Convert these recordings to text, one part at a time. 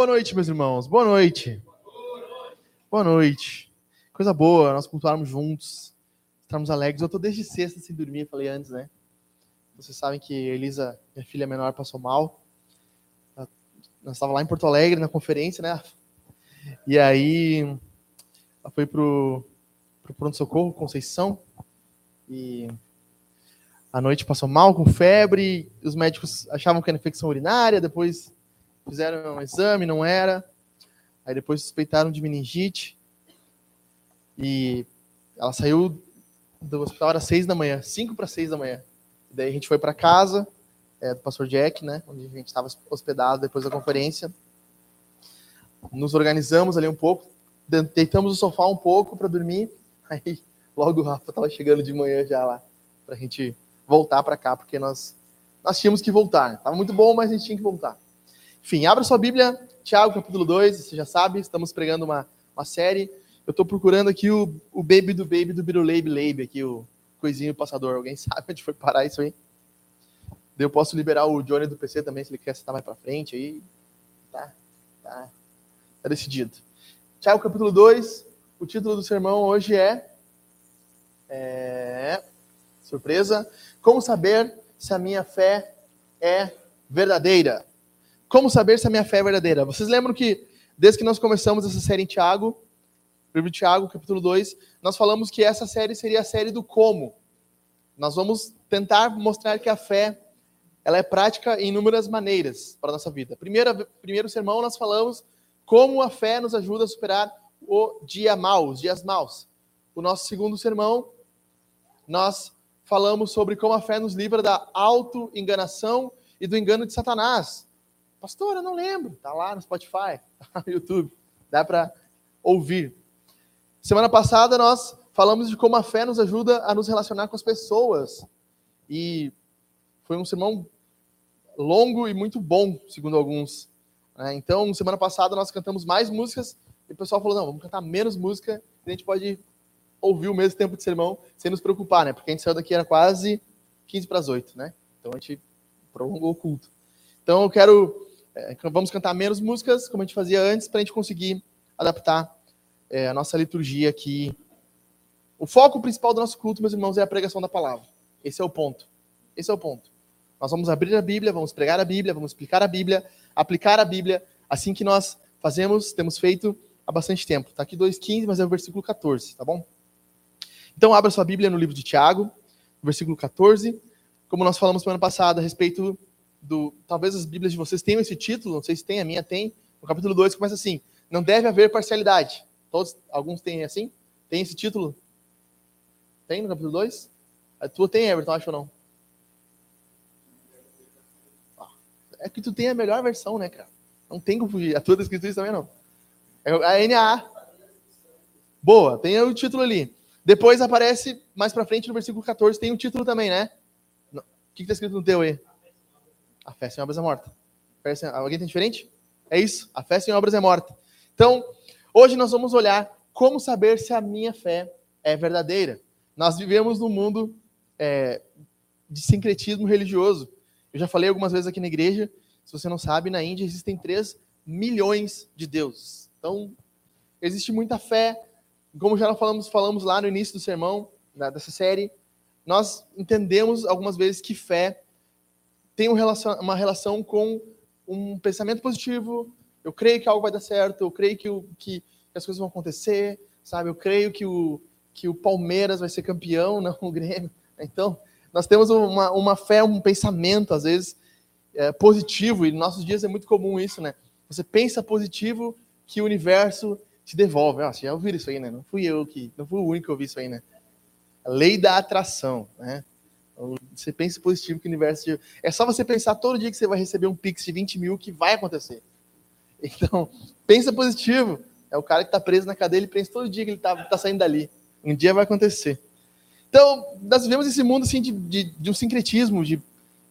Boa noite, meus irmãos. Boa noite. Boa noite. Coisa boa, nós cultuarmos juntos, estarmos alegres. Eu tô desde sexta sem dormir, falei antes, né? Vocês sabem que a Elisa, minha filha menor, passou mal. Nós estava lá em Porto Alegre na conferência, né? E aí ela foi pro, pro pronto-socorro, Conceição, e à noite passou mal, com febre. Os médicos achavam que era infecção urinária, depois fizeram um exame, não era. Aí depois suspeitaram de meningite. E ela saiu do hospital às seis da manhã, cinco para seis da manhã. Daí a gente foi para casa é, do pastor Jack, né, onde a gente estava hospedado depois da conferência. Nos organizamos ali um pouco, deitamos no sofá um pouco para dormir. Aí logo o Rafa estava chegando de manhã já lá para a gente voltar para cá, porque nós nós tínhamos que voltar. Tava muito bom, mas a gente tinha que voltar. Enfim, abra sua Bíblia, Tiago, capítulo 2, você já sabe, estamos pregando uma, uma série. Eu estou procurando aqui o, o baby do baby do Biruleibe Leibe, aqui, o coisinho passador. Alguém sabe onde foi parar isso aí? Eu posso liberar o Johnny do PC também, se ele quer sentar mais para frente aí. Tá, tá. Tá decidido. Tiago, capítulo 2, o título do sermão hoje é, é. Surpresa. Como saber se a minha fé é verdadeira? Como saber se a minha fé é verdadeira? Vocês lembram que, desde que nós começamos essa série em Tiago, livro de Tiago, capítulo 2, nós falamos que essa série seria a série do como. Nós vamos tentar mostrar que a fé ela é prática em inúmeras maneiras para a nossa vida. Primeiro, primeiro sermão, nós falamos como a fé nos ajuda a superar o dia mau, os dias maus. O nosso segundo sermão, nós falamos sobre como a fé nos livra da auto-enganação e do engano de Satanás. Pastor, eu não lembro. Tá lá no Spotify, tá no YouTube. Dá para ouvir. Semana passada nós falamos de como a fé nos ajuda a nos relacionar com as pessoas. E foi um sermão longo e muito bom, segundo alguns. Né? Então, semana passada nós cantamos mais músicas e o pessoal falou: não, vamos cantar menos música, e a gente pode ouvir o mesmo tempo de sermão sem nos preocupar, né? Porque a gente saiu daqui era quase 15 para as 8, né? Então a gente prolongou o culto. Então eu quero é, vamos cantar menos músicas, como a gente fazia antes, para a gente conseguir adaptar é, a nossa liturgia aqui. O foco principal do nosso culto, meus irmãos, é a pregação da palavra. Esse é o ponto. Esse é o ponto. Nós vamos abrir a Bíblia, vamos pregar a Bíblia, vamos explicar a Bíblia, aplicar a Bíblia, assim que nós fazemos, temos feito há bastante tempo. Está aqui 2,15, mas é o versículo 14, tá bom? Então, abra sua Bíblia no livro de Tiago, versículo 14. Como nós falamos semana passada a respeito do. Talvez as Bíblias de vocês tenham esse título, não sei se tem, a minha tem. No capítulo 2 começa assim: Não deve haver parcialidade. Todos, alguns têm assim? Tem esse título? Tem no capítulo 2? A tua tem, Everton, acho ou não? Ah, é que tu tem a melhor versão, né, cara? Não tem como fugir. A tua descrição isso também não. É a NA. Boa, tem o título ali. Depois aparece mais pra frente no versículo 14, tem o um título também, né? O que, que tá escrito no teu aí? A fé sem obras é morta. Alguém tem diferente? É isso. A fé sem obras é morta. Então, hoje nós vamos olhar como saber se a minha fé é verdadeira. Nós vivemos num mundo é, de sincretismo religioso. Eu já falei algumas vezes aqui na igreja. Se você não sabe, na Índia existem 3 milhões de deuses. Então, existe muita fé. Como já falamos, falamos lá no início do sermão, dessa série, nós entendemos algumas vezes que fé tem uma relação com um pensamento positivo. Eu creio que algo vai dar certo, eu creio que, o, que as coisas vão acontecer, sabe? Eu creio que o, que o Palmeiras vai ser campeão, não o Grêmio. Então, nós temos uma, uma fé, um pensamento, às vezes, é, positivo, e nos nossos dias é muito comum isso, né? Você pensa positivo que o universo te devolve. Ah, já ouviu isso aí, né? Não fui eu que, não fui o único que ouvi isso aí, né? A lei da atração, né? Você pensa positivo que o universo. É só você pensar todo dia que você vai receber um Pix de 20 mil que vai acontecer. Então, pensa positivo. É o cara que está preso na cadeia, ele pensa todo dia que ele está tá saindo dali. Um dia vai acontecer. Então, nós vivemos esse mundo assim, de, de, de um sincretismo, de,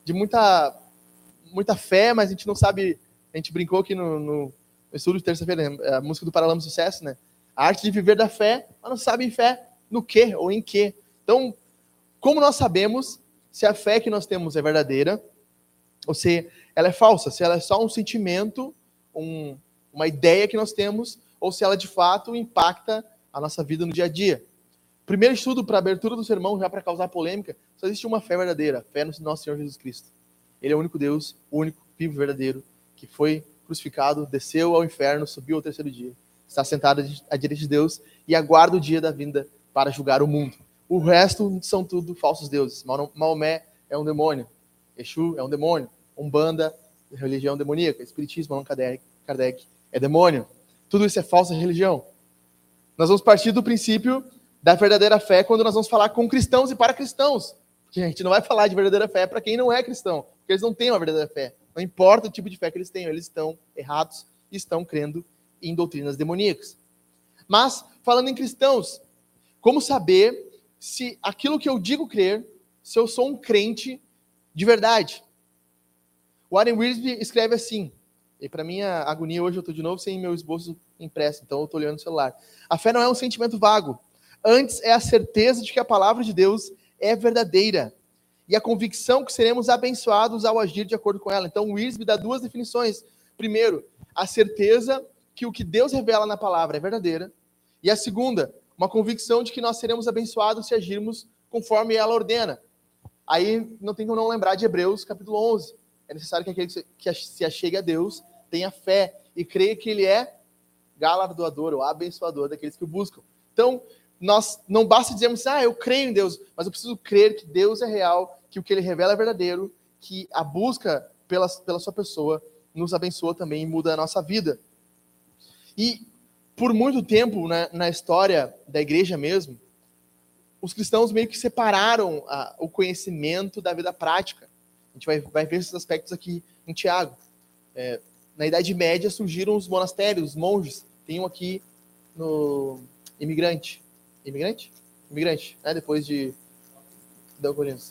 de muita, muita fé, mas a gente não sabe. A gente brincou aqui no, no estudo de terça-feira, né? a música do Paralama Sucesso, né? A arte de viver da fé, mas não sabe fé no que ou em que. Então, como nós sabemos se a fé que nós temos é verdadeira ou se ela é falsa, se ela é só um sentimento, um, uma ideia que nós temos ou se ela de fato impacta a nossa vida no dia a dia. Primeiro estudo para abertura do sermão, já para causar polêmica, só existe uma fé verdadeira, fé no nosso Senhor Jesus Cristo. Ele é o único Deus, o único, vivo, verdadeiro, que foi crucificado, desceu ao inferno, subiu ao terceiro dia, está sentado à direita de Deus e aguarda o dia da vinda para julgar o mundo. O resto são tudo falsos deuses. Maomé é um demônio, Exu é um demônio, Umbanda, religião demoníaca, Espiritismo, Allan Kardec, Kardec é demônio. Tudo isso é falsa religião. Nós vamos partir do princípio da verdadeira fé quando nós vamos falar com cristãos e para cristãos. Porque a gente não vai falar de verdadeira fé para quem não é cristão, porque eles não têm uma verdadeira fé. Não importa o tipo de fé que eles tenham, eles estão errados e estão crendo em doutrinas demoníacas. Mas, falando em cristãos, como saber se aquilo que eu digo crer, se eu sou um crente de verdade. Warren Wiersbe escreve assim, e para minha agonia hoje eu estou de novo sem meu esboço impresso, então eu estou olhando no celular. A fé não é um sentimento vago, antes é a certeza de que a palavra de Deus é verdadeira e a convicção que seremos abençoados ao agir de acordo com ela. Então, o Wiersbe dá duas definições. Primeiro, a certeza que o que Deus revela na palavra é verdadeira, e a segunda, uma convicção de que nós seremos abençoados se agirmos conforme ela ordena. Aí não tem como não lembrar de Hebreus capítulo 11. É necessário que aquele que se achegue a Deus tenha fé e creia que ele é galardoador ou abençoador daqueles que o buscam. Então, nós não basta dizermos, ah, eu creio em Deus, mas eu preciso crer que Deus é real, que o que ele revela é verdadeiro, que a busca pela, pela sua pessoa nos abençoa também e muda a nossa vida. E por muito tempo né, na história da igreja mesmo, os cristãos meio que separaram a, o conhecimento da vida prática. A gente vai, vai ver esses aspectos aqui em Tiago. É, na Idade Média surgiram os monastérios, os monges. Tem um aqui no Imigrante. Imigrante? Imigrante, né? Depois de.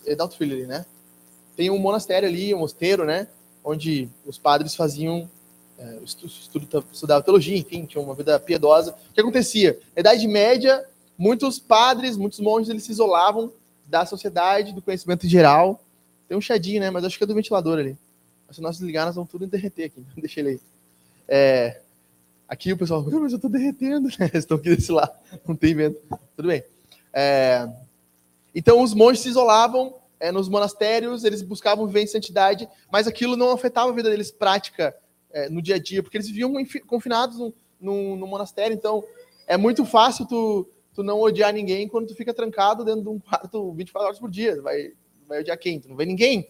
É Dalto Filho ali, né? Tem um monastério ali, um mosteiro, né? Onde os padres faziam é, estudo, estudava teologia, enfim, tinha uma vida piedosa. O que acontecia? Na Idade Média, muitos padres, muitos monges, eles se isolavam da sociedade, do conhecimento geral. Tem um chadinho, né? Mas acho que é do ventilador ali. Se nós desligar, nós vamos tudo derreter aqui. Deixa ele aí. É, aqui o pessoal, mas eu estou derretendo. Né? Estão aqui desse lado, não tem vento. Tudo bem. É, então, os monges se isolavam é, nos monastérios, eles buscavam viver em santidade, mas aquilo não afetava a vida deles prática é, no dia a dia, porque eles viviam confinados no, no, no, monastério, então é muito fácil tu, tu não odiar ninguém quando tu fica trancado dentro de um quarto 24 horas por dia. Vai, vai odiar quem? Tu não vê ninguém.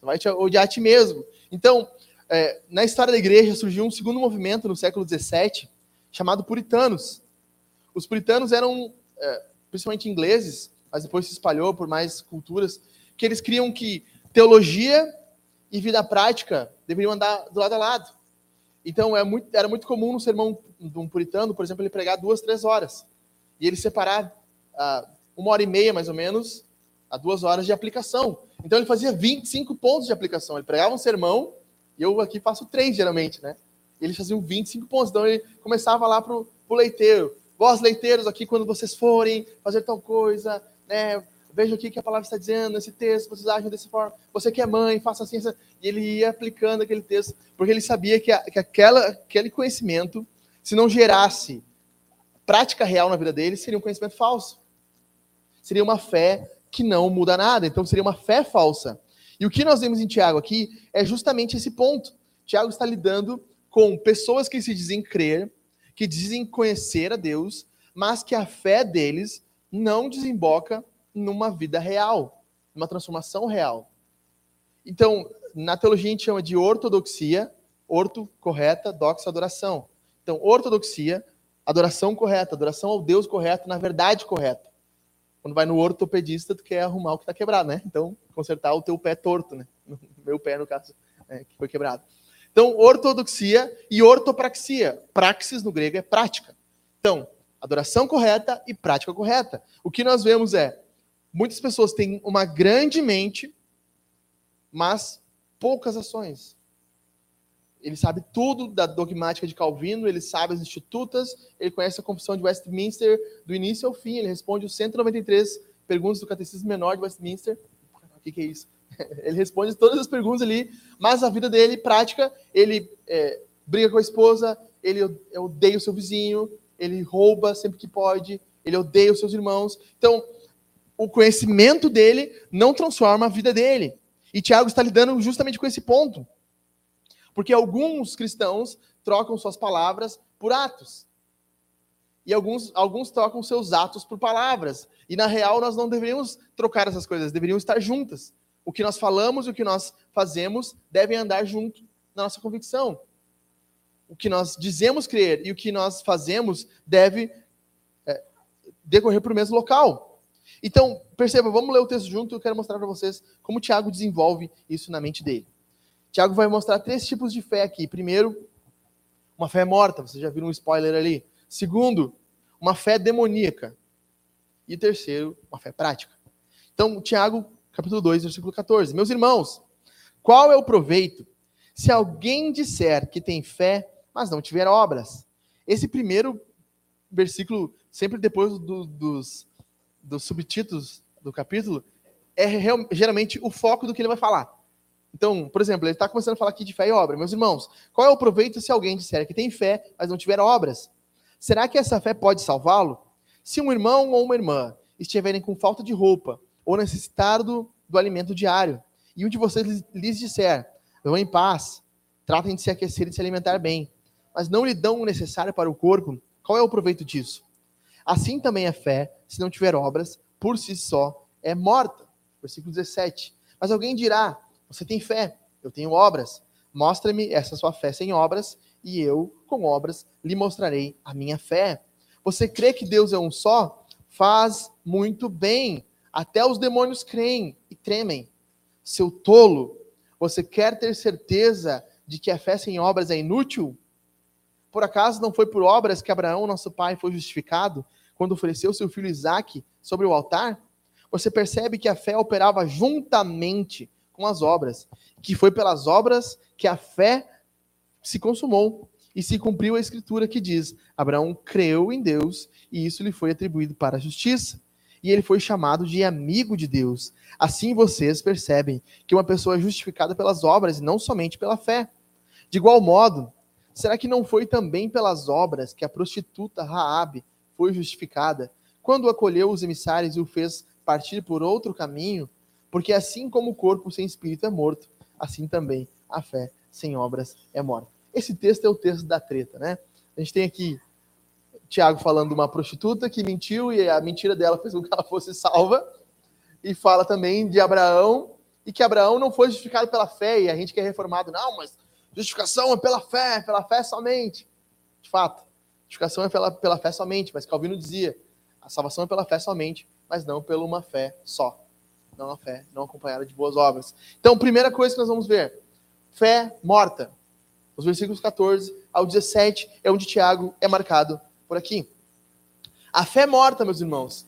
Tu vai te odiar a ti mesmo. Então, é, na história da igreja surgiu um segundo movimento no século XVII chamado puritanos. Os puritanos eram é, principalmente ingleses, mas depois se espalhou por mais culturas, que eles criam que teologia e vida prática deveriam andar do lado a lado. Então, é muito, era muito comum no sermão de um puritano, por exemplo, ele pregar duas, três horas. E ele separar ah, uma hora e meia, mais ou menos, a duas horas de aplicação. Então, ele fazia 25 pontos de aplicação. Ele pregava um sermão, e eu aqui faço três, geralmente, né? Eles faziam 25 pontos. Então, ele começava lá para o leiteiro. Vós, leiteiros, aqui, quando vocês forem fazer tal coisa, né? Veja o que a palavra está dizendo nesse texto, vocês acham dessa forma, você que é mãe, faça assim, assim. E ele ia aplicando aquele texto, porque ele sabia que, a, que aquela, aquele conhecimento, se não gerasse prática real na vida dele, seria um conhecimento falso. Seria uma fé que não muda nada, então seria uma fé falsa. E o que nós vemos em Tiago aqui é justamente esse ponto. Tiago está lidando com pessoas que se dizem crer, que dizem conhecer a Deus, mas que a fé deles não desemboca numa vida real, numa transformação real. Então, na teologia a gente chama de ortodoxia, orto, correta, doxa, adoração. Então, ortodoxia, adoração correta, adoração ao Deus correto, na verdade correta. Quando vai no ortopedista, tu quer arrumar o que está quebrado, né? Então, consertar o teu pé torto, né? Meu pé, no caso, né, que foi quebrado. Então, ortodoxia e ortopraxia. Praxis, no grego, é prática. Então, adoração correta e prática correta. O que nós vemos é Muitas pessoas têm uma grande mente, mas poucas ações. Ele sabe tudo da dogmática de Calvino, ele sabe as institutas, ele conhece a Confissão de Westminster do início ao fim, ele responde os 193 perguntas do Catecismo Menor de Westminster. O que, que é isso? Ele responde todas as perguntas ali, mas a vida dele, prática, ele é, briga com a esposa, ele odeia o seu vizinho, ele rouba sempre que pode, ele odeia os seus irmãos. Então, o conhecimento dele não transforma a vida dele. E Tiago está lidando justamente com esse ponto. Porque alguns cristãos trocam suas palavras por atos. E alguns, alguns trocam seus atos por palavras. E na real, nós não deveríamos trocar essas coisas, deveriam estar juntas. O que nós falamos e o que nós fazemos devem andar junto na nossa convicção. O que nós dizemos crer e o que nós fazemos deve é, decorrer para o mesmo local. Então, perceba, vamos ler o texto junto e eu quero mostrar para vocês como Tiago desenvolve isso na mente dele. Tiago vai mostrar três tipos de fé aqui. Primeiro, uma fé morta, vocês já viram um spoiler ali. Segundo, uma fé demoníaca. E terceiro, uma fé prática. Então, Tiago, capítulo 2, versículo 14. Meus irmãos, qual é o proveito se alguém disser que tem fé, mas não tiver obras? Esse primeiro versículo, sempre depois do, dos, dos subtítulos do capítulo, é real, geralmente o foco do que ele vai falar. Então, por exemplo, ele está começando a falar aqui de fé e obra. Meus irmãos, qual é o proveito se alguém disser que tem fé, mas não tiver obras? Será que essa fé pode salvá-lo? Se um irmão ou uma irmã estiverem com falta de roupa ou necessitado do alimento diário, e um de vocês lhes disser, vão em paz, tratem de se aquecer e de se alimentar bem, mas não lhe dão o necessário para o corpo, qual é o proveito disso? Assim também a fé, se não tiver obras, por si só é morta. Versículo 17. Mas alguém dirá, você tem fé, eu tenho obras. Mostra-me essa sua fé sem obras, e eu, com obras, lhe mostrarei a minha fé. Você crê que Deus é um só? Faz muito bem. Até os demônios creem e tremem. Seu tolo, você quer ter certeza de que a fé sem obras é inútil? Por acaso não foi por obras que Abraão, nosso pai, foi justificado quando ofereceu seu filho Isaque sobre o altar? Você percebe que a fé operava juntamente com as obras, que foi pelas obras que a fé se consumou e se cumpriu a escritura que diz: Abraão creu em Deus e isso lhe foi atribuído para a justiça. E ele foi chamado de amigo de Deus. Assim vocês percebem que uma pessoa é justificada pelas obras e não somente pela fé. De igual modo, será que não foi também pelas obras que a prostituta Raabe foi justificada quando acolheu os emissários e o fez partir por outro caminho? Porque assim como o corpo sem espírito é morto, assim também a fé sem obras é morta. Esse texto é o texto da treta, né? A gente tem aqui Tiago falando de uma prostituta que mentiu e a mentira dela fez com que ela fosse salva. E fala também de Abraão e que Abraão não foi justificado pela fé e a gente que é reformado, não, mas justificação é pela fé, pela fé somente. De fato, justificação é pela, pela fé somente, mas Calvino dizia, a salvação é pela fé somente, mas não pela uma fé só não a fé, não acompanhada de boas obras. Então, primeira coisa que nós vamos ver: fé morta. Os versículos 14 ao 17 é onde Tiago é marcado por aqui. A fé morta, meus irmãos,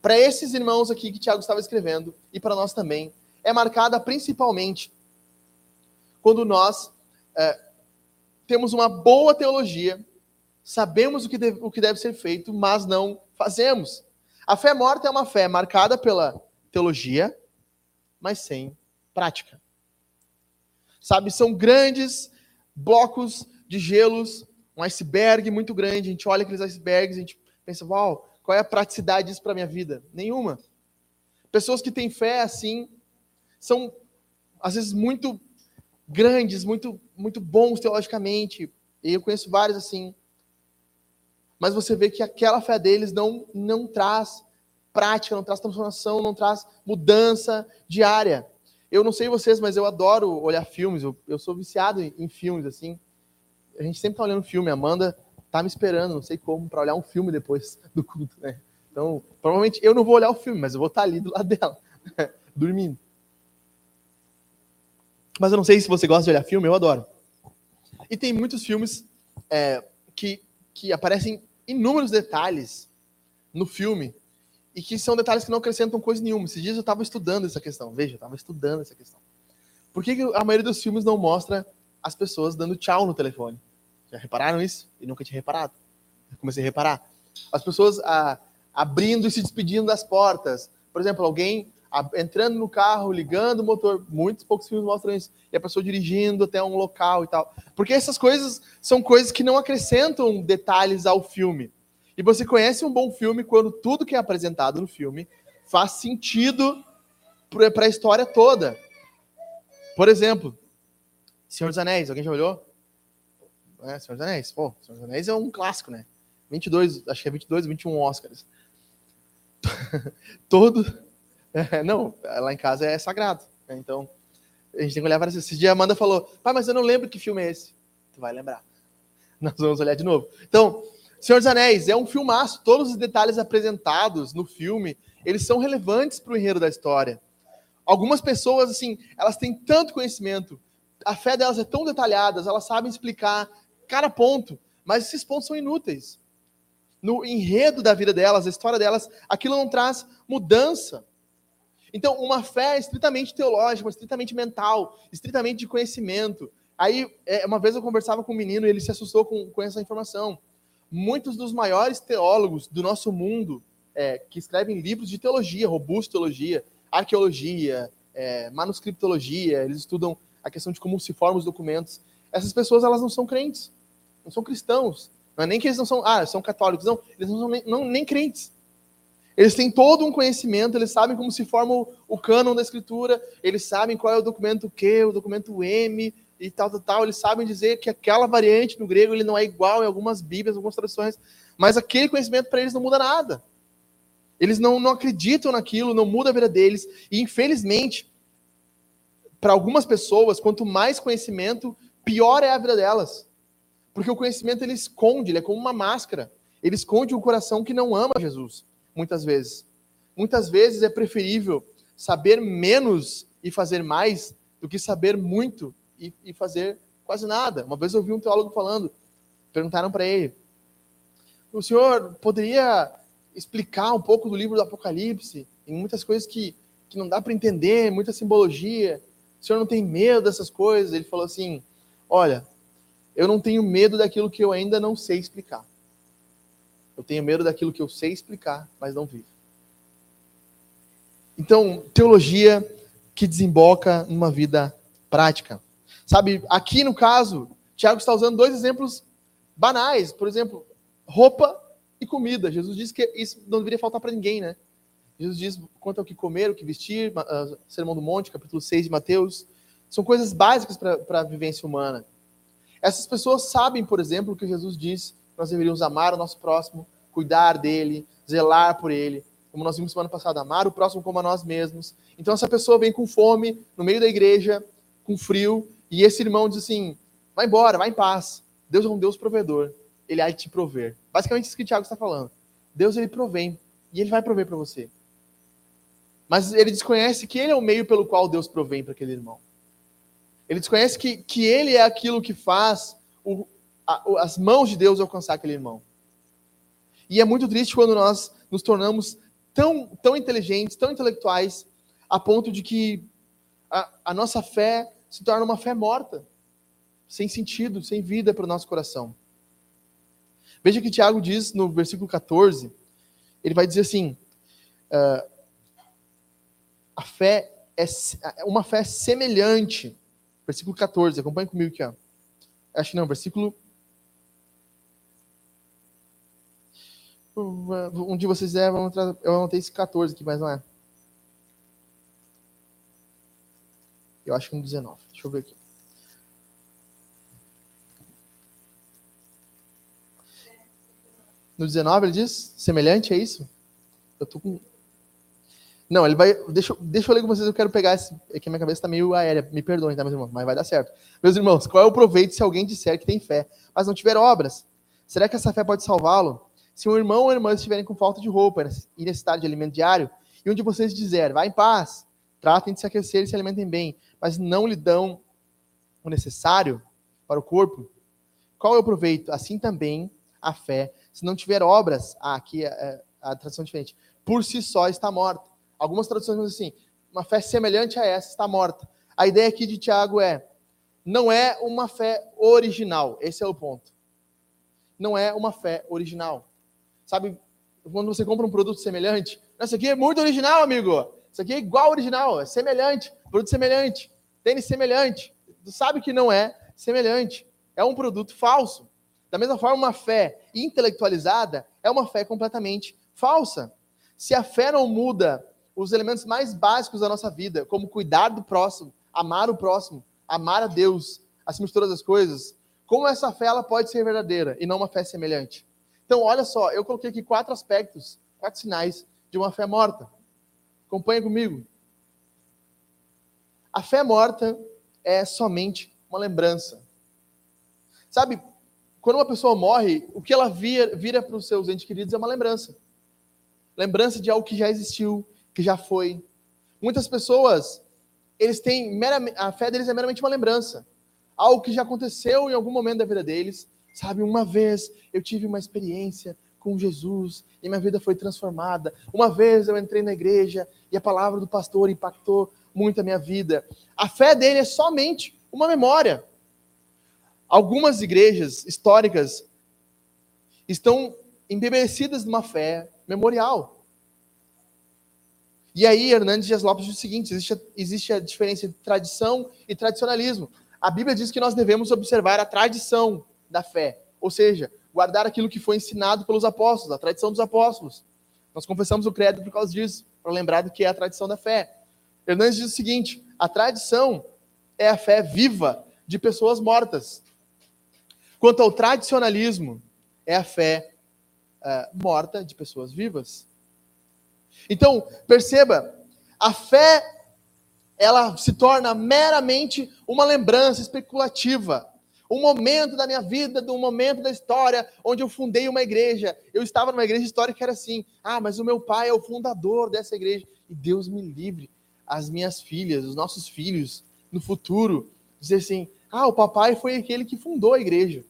para esses irmãos aqui que Tiago estava escrevendo e para nós também, é marcada principalmente quando nós é, temos uma boa teologia, sabemos o que, deve, o que deve ser feito, mas não fazemos. A fé morta é uma fé marcada pela teologia, mas sem prática. Sabe, são grandes blocos de gelos, um iceberg muito grande. A gente olha aqueles icebergs e a gente pensa, uau, qual é a praticidade disso para minha vida? Nenhuma. Pessoas que têm fé assim são às vezes muito grandes, muito muito bons teologicamente. E eu conheço vários assim. Mas você vê que aquela fé deles não não traz prática, não traz transformação, não traz mudança diária. Eu não sei vocês, mas eu adoro olhar filmes. Eu, eu sou viciado em, em, filmes, assim. A gente sempre tá olhando filme. A Amanda tá me esperando, não sei como, para olhar um filme depois do culto, né? Então, provavelmente eu não vou olhar o filme, mas eu vou estar tá ali do lado dela, dormindo. Mas eu não sei se você gosta de olhar filme, eu adoro. E tem muitos filmes é, que, que aparecem inúmeros detalhes no filme e que são detalhes que não acrescentam coisa nenhuma. Esses dias eu estava estudando essa questão. Veja, eu estava estudando essa questão. Por que, que a maioria dos filmes não mostra as pessoas dando tchau no telefone? Já repararam isso? E nunca tinha reparado. Eu comecei a reparar. As pessoas a, abrindo e se despedindo das portas. Por exemplo, alguém entrando no carro, ligando o motor. Muitos poucos filmes mostram isso. E a pessoa dirigindo até um local e tal. Porque essas coisas são coisas que não acrescentam detalhes ao filme. E você conhece um bom filme quando tudo que é apresentado no filme faz sentido para a história toda. Por exemplo, Senhor dos Anéis, alguém já olhou? É, Senhor dos Anéis. Pô, Senhor dos Anéis é um clássico, né? 22, acho que é 22, 21 Oscars. Todo. Não, lá em casa é sagrado. Né? Então, a gente tem que olhar para Esse dia a Amanda falou: pai, mas eu não lembro que filme é esse. Tu vai lembrar. Nós vamos olhar de novo. Então, Senhor dos Anéis é um filmaço. Todos os detalhes apresentados no filme, eles são relevantes para o enredo da história. Algumas pessoas, assim, elas têm tanto conhecimento, a fé delas é tão detalhada, elas sabem explicar cada ponto, mas esses pontos são inúteis no enredo da vida delas, a história delas, aquilo não traz mudança. Então, uma fé estritamente teológica, estritamente mental, estritamente de conhecimento. Aí, é, uma vez eu conversava com um menino e ele se assustou com, com essa informação. Muitos dos maiores teólogos do nosso mundo, é, que escrevem livros de teologia, robusta teologia, arqueologia, é, manuscriptologia, eles estudam a questão de como se formam os documentos. Essas pessoas, elas não são crentes, não são cristãos. Não é nem que eles não são, ah, são católicos, não, eles não são nem, não, nem crentes. Eles têm todo um conhecimento, eles sabem como se forma o, o cânon da escritura, eles sabem qual é o documento Q, o documento M e tal, tal, tal. Eles sabem dizer que aquela variante no grego ele não é igual em algumas bíblias, algumas traduções, mas aquele conhecimento para eles não muda nada. Eles não, não acreditam naquilo, não muda a vida deles. E infelizmente, para algumas pessoas, quanto mais conhecimento, pior é a vida delas. Porque o conhecimento ele esconde, ele é como uma máscara. Ele esconde um coração que não ama Jesus, muitas vezes. Muitas vezes é preferível saber menos e fazer mais do que saber muito e, e fazer quase nada. Uma vez eu ouvi um teólogo falando, perguntaram para ele: o senhor poderia explicar um pouco do livro do Apocalipse? Em muitas coisas que, que não dá para entender, muita simbologia. O senhor não tem medo dessas coisas? Ele falou assim: olha, eu não tenho medo daquilo que eu ainda não sei explicar. Eu tenho medo daquilo que eu sei explicar, mas não vivo. Então, teologia que desemboca numa vida prática. Sabe, aqui no caso, Tiago está usando dois exemplos banais. Por exemplo, roupa e comida. Jesus disse que isso não deveria faltar para ninguém, né? Jesus diz quanto ao que comer, o que vestir, uh, Sermão do Monte, capítulo 6 de Mateus. São coisas básicas para a vivência humana. Essas pessoas sabem, por exemplo, que Jesus diz nós deveríamos amar o nosso próximo, cuidar dele, zelar por ele, como nós vimos semana passada, amar o próximo como a nós mesmos. Então essa pessoa vem com fome no meio da igreja, com frio, e esse irmão diz assim: vai embora, vai em paz. Deus é um Deus provedor, ele há de te prover. Basicamente isso que o Tiago está falando. Deus ele provém e ele vai prover para você. Mas ele desconhece que ele é o meio pelo qual Deus provém para aquele irmão. Ele desconhece que, que ele é aquilo que faz o, as mãos de Deus alcançar aquele irmão. E é muito triste quando nós nos tornamos tão, tão inteligentes, tão intelectuais, a ponto de que a, a nossa fé se torna uma fé morta, sem sentido, sem vida para o nosso coração. Veja que Tiago diz no versículo 14, ele vai dizer assim: uh, a fé é uma fé semelhante Versículo 14, acompanhe comigo aqui. Ó. Acho que não, versículo. Um de vocês é, vamos eu anotei esse 14 aqui, mas não é. Eu acho que no 19. Deixa eu ver aqui. No 19 ele diz semelhante, é isso? Eu tô com não, ele vai. Deixa, deixa eu ler com vocês, eu quero pegar esse. É que minha cabeça está meio aérea, me perdoem, tá, meus irmãos? Mas vai dar certo. Meus irmãos, qual é o proveito se alguém disser que tem fé, mas não tiver obras? Será que essa fé pode salvá-lo? Se um irmão ou irmã estiverem com falta de roupa e necessidade de alimento diário, e um de vocês dizer, vá em paz, tratem de se aquecer e se alimentem bem, mas não lhe dão o necessário para o corpo, qual é o proveito? Assim também a fé, se não tiver obras, ah, aqui é, é a tradução é diferente, por si só está morta. Algumas traduções dizem assim: uma fé semelhante a essa está morta. A ideia aqui de Tiago é: não é uma fé original. Esse é o ponto. Não é uma fé original. Sabe, quando você compra um produto semelhante, esse aqui é muito original, amigo. Isso aqui é igual ao original, é semelhante, produto semelhante, tênis semelhante. Tu sabe que não é semelhante. É um produto falso. Da mesma forma, uma fé intelectualizada é uma fé completamente falsa. Se a fé não muda os elementos mais básicos da nossa vida, como cuidar do próximo, amar o próximo, amar a Deus, acima de todas as coisas, como essa fé ela pode ser verdadeira e não uma fé semelhante? Então, olha só, eu coloquei aqui quatro aspectos, quatro sinais de uma fé morta. Acompanha comigo. A fé morta é somente uma lembrança. Sabe, quando uma pessoa morre, o que ela vira, vira para os seus entes queridos é uma lembrança. Lembrança de algo que já existiu, que já foi. Muitas pessoas, eles têm a fé deles é meramente uma lembrança. Algo que já aconteceu em algum momento da vida deles. Sabe, uma vez eu tive uma experiência com Jesus e minha vida foi transformada. Uma vez eu entrei na igreja e a palavra do pastor impactou muito a minha vida. A fé dele é somente uma memória. Algumas igrejas históricas estão embebecidas numa fé memorial. E aí, Hernandes Dias Lopes diz o seguinte: existe a, existe a diferença entre tradição e tradicionalismo. A Bíblia diz que nós devemos observar a tradição da fé, ou seja, guardar aquilo que foi ensinado pelos apóstolos, a tradição dos apóstolos. Nós confessamos o credo por causa disso, para lembrar do que é a tradição da fé. Hernandes diz o seguinte: a tradição é a fé viva de pessoas mortas. Quanto ao tradicionalismo, é a fé uh, morta de pessoas vivas. Então, perceba, a fé ela se torna meramente uma lembrança especulativa. Um momento da minha vida, um momento da história, onde eu fundei uma igreja. Eu estava numa igreja histórica que era assim: ah, mas o meu pai é o fundador dessa igreja. E Deus me livre, as minhas filhas, os nossos filhos, no futuro, dizer assim: ah, o papai foi aquele que fundou a igreja.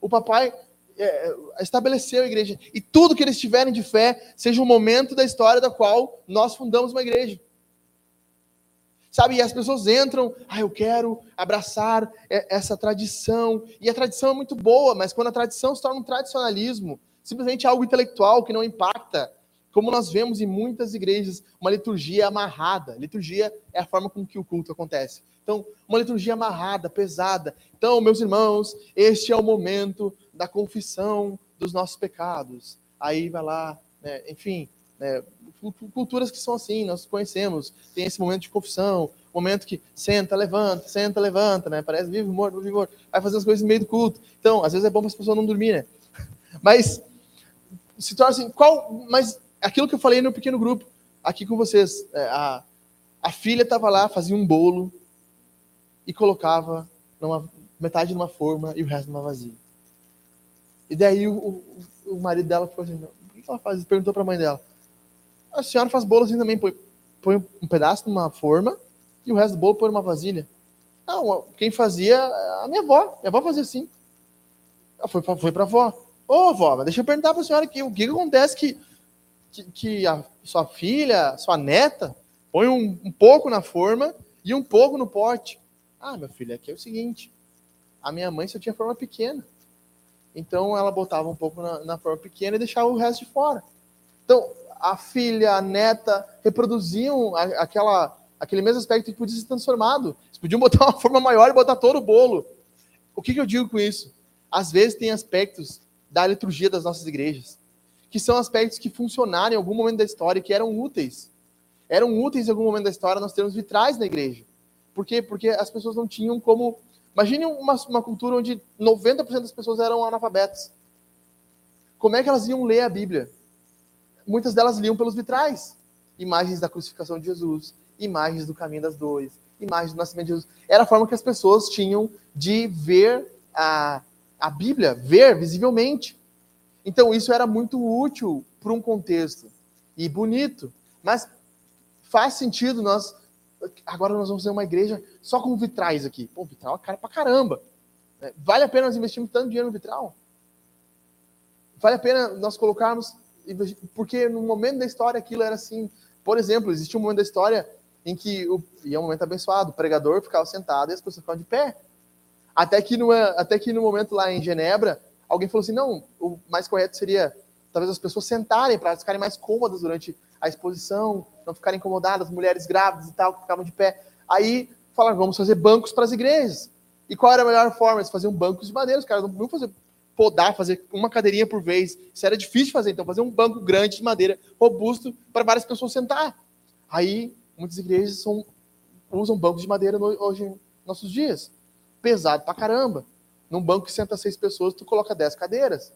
O papai é, estabeleceu a igreja. E tudo que eles tiverem de fé seja um momento da história da qual nós fundamos uma igreja. Sabe, e as pessoas entram, ah, eu quero abraçar essa tradição. E a tradição é muito boa, mas quando a tradição se torna um tradicionalismo, simplesmente algo intelectual que não impacta, como nós vemos em muitas igrejas, uma liturgia amarrada. Liturgia é a forma com que o culto acontece. Então, uma liturgia amarrada, pesada. Então, meus irmãos, este é o momento da confissão dos nossos pecados. Aí vai lá, né, enfim, né, culturas que são assim, nós conhecemos. Tem esse momento de confissão, momento que senta, levanta, senta, levanta, né? Parece vivo, morto, vivo, morto. Vai fazer as coisas no meio do culto. Então, às vezes é bom para as pessoas não dormir, né? Mas se torna assim, qual. Mas aquilo que eu falei no pequeno grupo, aqui com vocês, é, a, a filha estava lá, fazia um bolo e colocava numa, metade numa forma e o resto numa vazia. E daí o, o, o marido dela ficou assim, o que ela faz? Perguntou para a mãe dela. A senhora faz bolo assim também, põe, põe um pedaço numa forma e o resto do bolo põe numa vasilha. Não, quem fazia, a minha avó. Minha avó fazia assim. Ela foi, foi para a avó. Ô, oh, avó, deixa eu perguntar para a senhora aqui, o que, que acontece que, que, que, a sua filha, sua neta, põe um, um pouco na forma e um pouco no pote. Ah, meu filho, aqui é o seguinte, a minha mãe só tinha forma pequena. Então ela botava um pouco na, na forma pequena e deixava o resto de fora. Então, a filha, a neta reproduziam aquela, aquele mesmo aspecto que podia ser transformado. Eles podiam botar uma forma maior e botar todo o bolo. O que, que eu digo com isso? Às vezes tem aspectos da liturgia das nossas igrejas que são aspectos que funcionaram em algum momento da história e que eram úteis. Eram úteis em algum momento da história nós termos vitrais na igreja. Por quê? Porque as pessoas não tinham como Imagine uma, uma cultura onde 90% das pessoas eram analfabetas. Como é que elas iam ler a Bíblia? Muitas delas liam pelos vitrais. Imagens da crucificação de Jesus, imagens do caminho das dores, imagens do nascimento de Jesus. Era a forma que as pessoas tinham de ver a, a Bíblia, ver visivelmente. Então, isso era muito útil para um contexto e bonito. Mas faz sentido nós agora nós vamos fazer uma igreja só com vitrais aqui. Pô, vitral é cara pra caramba. Vale a pena nós investirmos tanto dinheiro no vitral? Vale a pena nós colocarmos. Porque no momento da história aquilo era assim. Por exemplo, existia um momento da história em que, o, e é um momento abençoado, o pregador ficava sentado e as pessoas ficavam de pé. Até que, numa, até que no momento lá em Genebra, alguém falou assim: não, o mais correto seria talvez as pessoas sentarem para ficarem mais cômodas durante a exposição, não ficarem incomodadas, mulheres grávidas e tal, que ficavam de pé. Aí falaram, vamos fazer bancos para as igrejas. E qual era a melhor forma? Eles faziam bancos de madeira, os caras não podiam fazer podar, fazer uma cadeirinha por vez. Isso era difícil fazer, então fazer um banco grande de madeira, robusto, para várias pessoas sentar. Aí, muitas igrejas são, usam bancos de madeira no, hoje nossos dias. Pesado pra caramba. Num banco que senta seis pessoas, tu coloca dez cadeiras.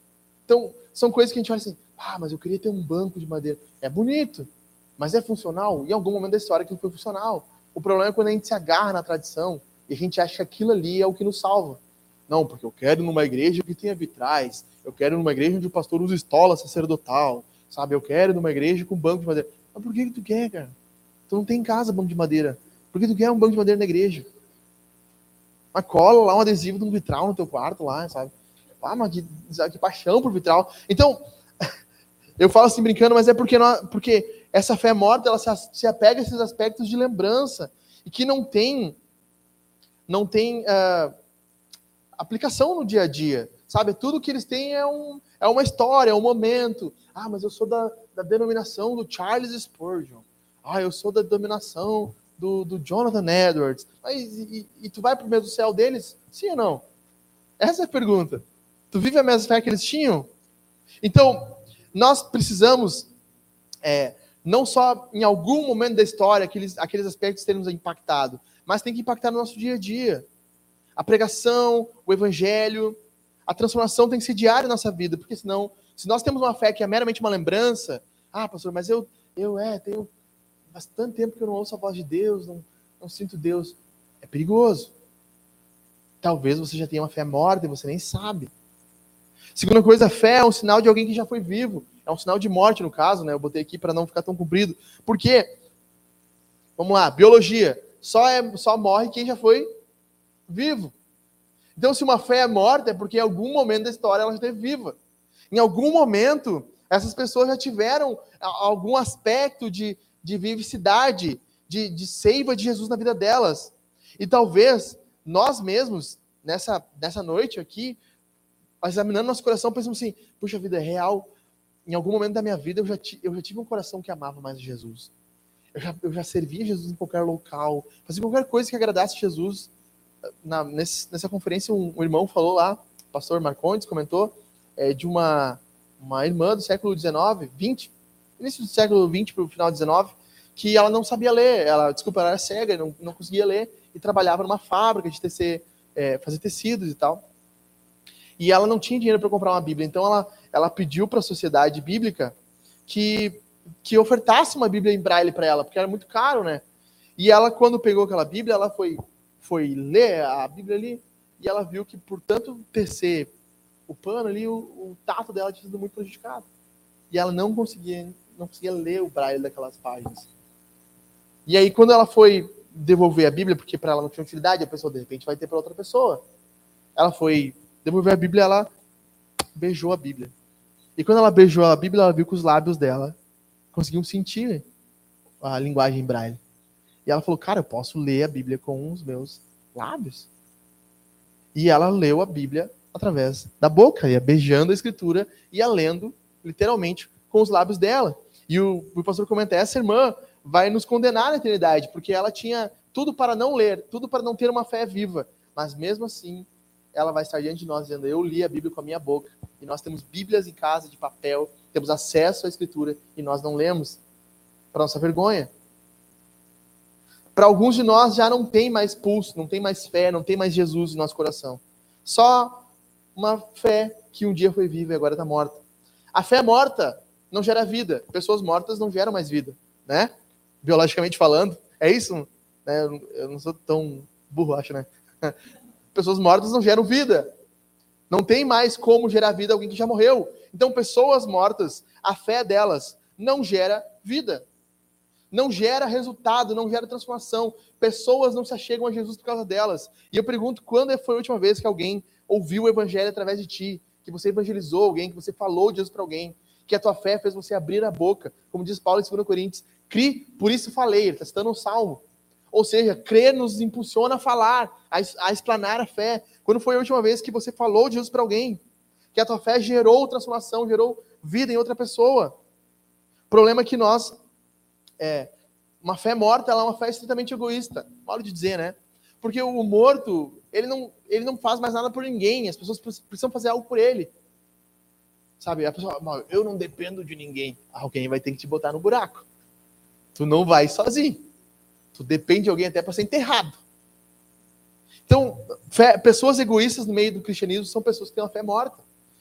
Então, são coisas que a gente olha assim, ah, mas eu queria ter um banco de madeira. É bonito, mas é funcional? Em algum momento da história que não foi funcional. O problema é quando a gente se agarra na tradição e a gente acha que aquilo ali é o que nos salva. Não, porque eu quero numa igreja que tenha vitrais, eu quero numa igreja onde o pastor usa estola sacerdotal, sabe? Eu quero numa igreja com banco de madeira. Mas por que, que tu quer, cara? Tu não tem em casa banco de madeira. Por que tu quer um banco de madeira na igreja? Mas cola lá um adesivo de um vitral no teu quarto lá, sabe? Ah, mas que, que paixão por vitral. Então, eu falo assim brincando, mas é porque, nós, porque essa fé morta, ela se, se apega a esses aspectos de lembrança e que não tem, não tem uh, aplicação no dia a dia, sabe? Tudo que eles têm é, um, é uma história, é um momento. Ah, mas eu sou da, da denominação do Charles Spurgeon. Ah, eu sou da denominação do, do Jonathan Edwards. Mas, e, e tu vai para o mesmo céu deles? Sim ou não? Essa é a pergunta. Tu vive a mesma fé que eles tinham? Então, nós precisamos, é, não só em algum momento da história, aqueles, aqueles aspectos terem nos impactado, mas tem que impactar no nosso dia a dia. A pregação, o evangelho, a transformação tem que ser diária na nossa vida, porque senão, se nós temos uma fé que é meramente uma lembrança, ah, pastor, mas eu, eu é, tenho bastante tempo que eu não ouço a voz de Deus, não, não sinto Deus. É perigoso. Talvez você já tenha uma fé morta e você nem sabe. Segunda coisa, a fé é um sinal de alguém que já foi vivo. É um sinal de morte, no caso, né? Eu botei aqui para não ficar tão comprido. Por quê? Vamos lá, biologia. Só, é, só morre quem já foi vivo. Então, se uma fé é morta, é porque em algum momento da história ela esteve viva. Em algum momento, essas pessoas já tiveram algum aspecto de, de vivicidade, de, de seiva de Jesus na vida delas. E talvez nós mesmos, nessa, nessa noite aqui, examinando nosso coração, pensamos assim: puxa vida, é real. Em algum momento da minha vida eu já, eu já tive um coração que amava mais Jesus. Eu já, eu já servia Jesus em qualquer local, fazia qualquer coisa que agradasse Jesus na, nesse, nessa conferência, um, um, irmão falou lá, o pastor Marcondes comentou, é, de uma, uma irmã do século XIX, 20, início do século XX para o final do XIX, que ela não sabia ler, ela, desculpa, ela era cega, não, não conseguia ler, e trabalhava numa fábrica de tecer, é, fazer tecidos e tal. E ela não tinha dinheiro para comprar uma Bíblia, então ela, ela pediu para a sociedade bíblica que, que ofertasse uma Bíblia em braille para ela, porque era muito caro, né? E ela, quando pegou aquela Bíblia, ela foi foi ler a Bíblia ali e ela viu que, por tanto tecer o pano ali, o, o tato dela tinha sido muito prejudicado. E ela não conseguia, não conseguia ler o braille daquelas páginas. E aí, quando ela foi devolver a Bíblia, porque para ela não tinha utilidade, a pessoa de repente vai ter para outra pessoa. Ela foi devolver a Bíblia, ela beijou a Bíblia. E quando ela beijou a Bíblia, ela viu que os lábios dela conseguiam sentir a linguagem braille. E ela falou: Cara, eu posso ler a Bíblia com os meus lábios. E ela leu a Bíblia através da boca, ia beijando a Escritura, ia lendo, literalmente, com os lábios dela. E o, o pastor comenta: essa irmã vai nos condenar na eternidade, porque ela tinha tudo para não ler, tudo para não ter uma fé viva. Mas mesmo assim, ela vai estar diante de nós dizendo: Eu li a Bíblia com a minha boca. E nós temos Bíblias em casa de papel, temos acesso à Escritura e nós não lemos, para nossa vergonha. Para alguns de nós já não tem mais pulso, não tem mais fé, não tem mais Jesus no nosso coração. Só uma fé que um dia foi viva e agora está morta. A fé morta não gera vida. Pessoas mortas não geram mais vida, né? Biologicamente falando, é isso? Né? Eu não sou tão burro, acho, né? Pessoas mortas não geram vida. Não tem mais como gerar vida alguém que já morreu. Então, pessoas mortas, a fé delas não gera vida não gera resultado, não gera transformação. Pessoas não se achegam a Jesus por causa delas. E eu pergunto, quando foi a última vez que alguém ouviu o evangelho através de ti? Que você evangelizou alguém, que você falou de Jesus para alguém? Que a tua fé fez você abrir a boca? Como diz Paulo em 2 Coríntios, cri, por isso falei. Ele está citando um salmo. Ou seja, crer nos impulsiona a falar, a, a explanar a fé. Quando foi a última vez que você falou de Jesus para alguém? que a tua fé gerou transformação, gerou vida em outra pessoa. O problema é que nós, é, uma fé morta, é uma fé estritamente egoísta. Modo de dizer, né? Porque o morto, ele não, ele não faz mais nada por ninguém, as pessoas precisam fazer algo por ele. Sabe? A pessoa, eu não dependo de ninguém. Alguém vai ter que te botar no buraco. Tu não vai sozinho. Tu depende de alguém até para ser enterrado. Então, fé, pessoas egoístas no meio do cristianismo são pessoas que têm uma fé morta.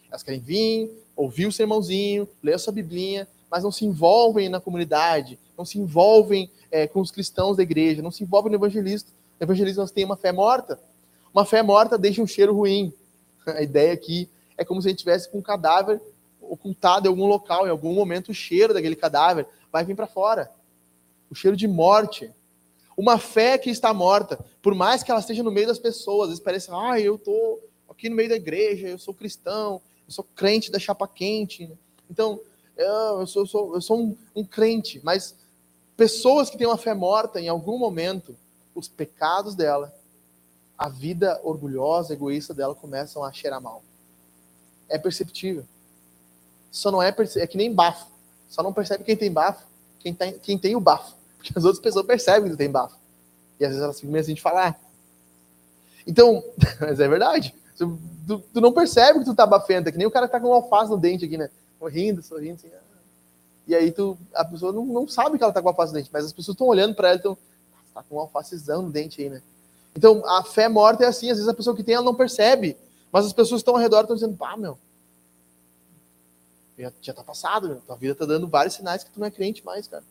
Elas querem vir, ouvir o sermãozinho, ler a sua biblinha, mas não se envolvem na comunidade, não se envolvem é, com os cristãos da igreja, não se envolvem no evangelismo. No evangelismo nós temos uma fé morta. Uma fé morta deixa um cheiro ruim. A ideia aqui é como se a gente tivesse com um cadáver ocultado em algum local, em algum momento o cheiro daquele cadáver vai vir para fora. O cheiro de morte. Uma fé que está morta, por mais que ela esteja no meio das pessoas, às vezes parece, ah, eu estou aqui no meio da igreja, eu sou cristão, eu sou crente da chapa quente. Então, eu sou, eu sou, eu sou um, um crente, mas pessoas que têm uma fé morta, em algum momento, os pecados dela, a vida orgulhosa, egoísta dela começam a cheirar mal. É perceptível. Só não é, é que nem bafo. Só não percebe quem tem bafo, quem tem, quem tem o bafo. Porque as outras pessoas percebem que tem bafo. E às vezes elas ficam meio assim de falar. Então, mas é verdade. Tu, tu, tu, não percebe que tu tá bafento, é que nem o cara que tá com um alface no dente aqui, né? Sorrindo, sorrindo, assim. Ah. E aí tu, a pessoa não, não sabe que ela tá com alface no dente, mas as pessoas estão olhando para ela e estão. Tá com um alfacezão no dente aí, né? Então, a fé morta é assim, às vezes a pessoa que tem, ela não percebe, mas as pessoas estão ao redor estão dizendo, pá, meu, já, já tá passado, meu. tua vida tá dando vários sinais que tu não é crente mais, cara.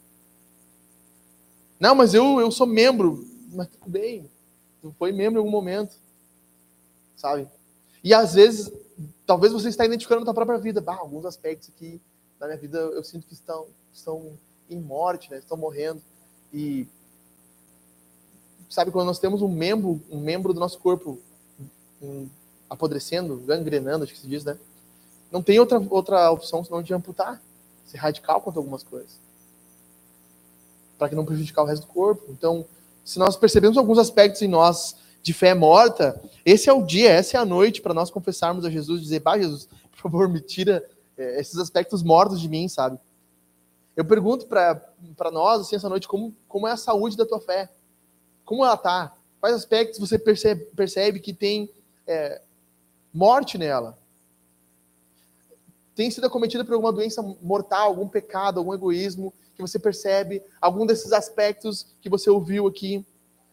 Não, mas eu, eu sou membro. Mas tudo bem, tu foi membro em algum momento, sabe? E às vezes, talvez você está identificando a tua própria vida. Bah, alguns aspectos aqui da minha vida eu sinto que estão, estão em morte, né? estão morrendo. E sabe quando nós temos um membro, um membro do nosso corpo um, apodrecendo, gangrenando, acho que se diz, né? Não tem outra, outra opção senão de amputar, ser radical quanto a algumas coisas. Para que não prejudicar o resto do corpo. Então, se nós percebemos alguns aspectos em nós de fé morta, esse é o dia, essa é a noite para nós confessarmos a Jesus dizer: Pá, Jesus, por favor, me tira é, esses aspectos mortos de mim, sabe? Eu pergunto para nós, assim, essa noite, como, como é a saúde da tua fé? Como ela está? Quais aspectos você percebe, percebe que tem é, morte nela? tem sido acometida por alguma doença mortal, algum pecado, algum egoísmo que você percebe, algum desses aspectos que você ouviu aqui.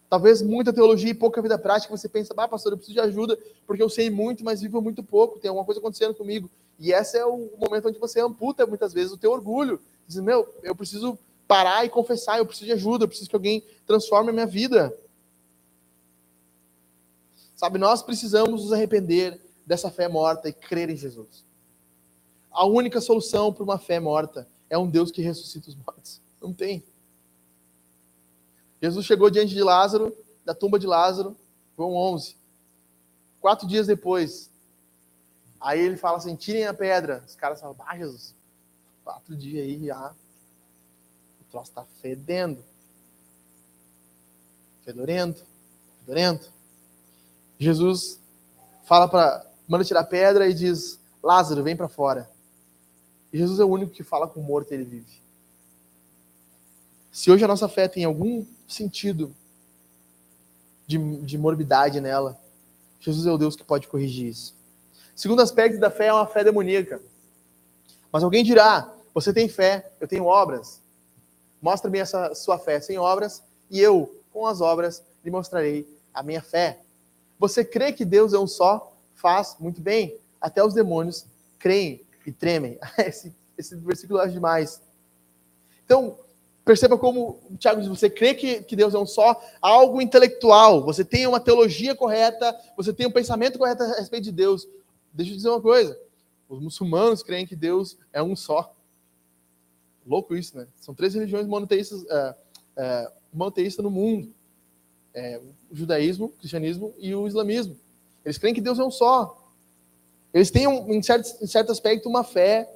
Talvez muita teologia e pouca vida prática, você pensa, ah, pastor, eu preciso de ajuda, porque eu sei muito, mas vivo muito pouco, tem alguma coisa acontecendo comigo. E esse é o momento onde você amputa muitas vezes o teu orgulho. Diz, meu, eu preciso parar e confessar, eu preciso de ajuda, eu preciso que alguém transforme a minha vida. Sabe, nós precisamos nos arrepender dessa fé morta e crer em Jesus. A única solução para uma fé morta é um Deus que ressuscita os mortos. Não tem. Jesus chegou diante de Lázaro, da tumba de Lázaro, João 11. Quatro dias depois, aí ele fala assim: tirem a pedra. Os caras falam: ah, Jesus, quatro dias aí já. O troço está fedendo. Fedorento, fedorento. Jesus fala para, manda tirar a pedra e diz: Lázaro, vem para fora. Jesus é o único que fala com o morto e ele vive. Se hoje a nossa fé tem algum sentido de, de morbidade nela, Jesus é o Deus que pode corrigir isso. Segundo aspecto da fé é uma fé demoníaca. Mas alguém dirá: você tem fé, eu tenho obras. Mostra-me essa sua fé sem obras, e eu, com as obras, lhe mostrarei a minha fé. Você crê que Deus é um só? Faz muito bem. Até os demônios creem e tremem. Esse, esse versículo é demais. Então, perceba como Tiago você crê que, que Deus é um só, algo intelectual, você tem uma teologia correta, você tem um pensamento correto a respeito de Deus. Deixa eu dizer uma coisa: os muçulmanos creem que Deus é um só. Louco isso, né? São três religiões monoteístas, é, é, monoteístas no mundo: é, o judaísmo, o cristianismo e o islamismo. Eles creem que Deus é um só. Eles têm, um, em, certo, em certo aspecto, uma fé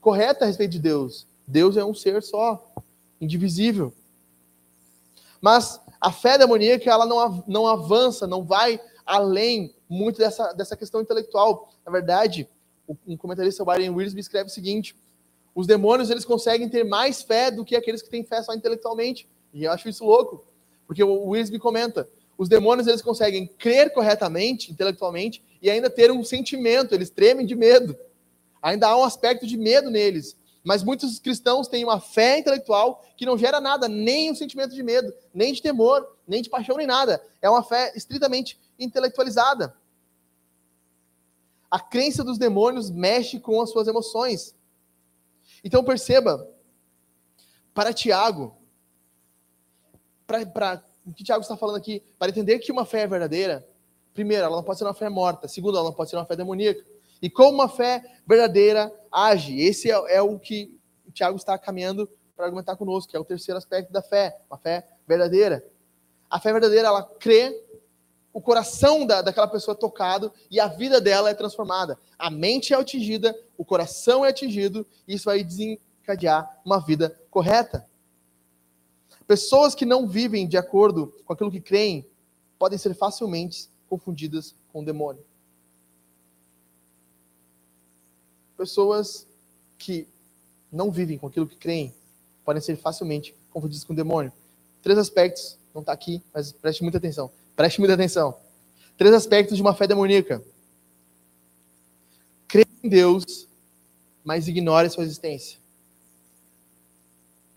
correta a respeito de Deus. Deus é um ser só, indivisível. Mas a fé demoníaca, ela não, não avança, não vai além muito dessa, dessa questão intelectual. Na verdade, um comentarista, Byron Wiersbe, escreve o seguinte: os demônios eles conseguem ter mais fé do que aqueles que têm fé só intelectualmente. E eu acho isso louco, porque o Wiersbe comenta: os demônios eles conseguem crer corretamente, intelectualmente, e ainda ter um sentimento, eles tremem de medo. Ainda há um aspecto de medo neles. Mas muitos cristãos têm uma fé intelectual que não gera nada, nem um sentimento de medo, nem de temor, nem de paixão, nem nada. É uma fé estritamente intelectualizada. A crença dos demônios mexe com as suas emoções. Então perceba, para Tiago, para o que Tiago está falando aqui, para entender que uma fé é verdadeira, primeiro, ela não pode ser uma fé morta, segundo, ela não pode ser uma fé demoníaca. E como uma fé verdadeira age. Esse é, é o que o Tiago está caminhando para argumentar conosco, que é o terceiro aspecto da fé, uma fé verdadeira. A fé verdadeira, ela crê, o coração da, daquela pessoa é tocado e a vida dela é transformada. A mente é atingida, o coração é atingido, e isso vai desencadear uma vida correta. Pessoas que não vivem de acordo com aquilo que creem podem ser facilmente confundidas com o demônio. Pessoas que não vivem com aquilo que creem podem ser facilmente confundidas com o demônio. Três aspectos, não está aqui, mas preste muita atenção. Preste muita atenção. Três aspectos de uma fé demoníaca. Crê em Deus, mas ignore sua existência.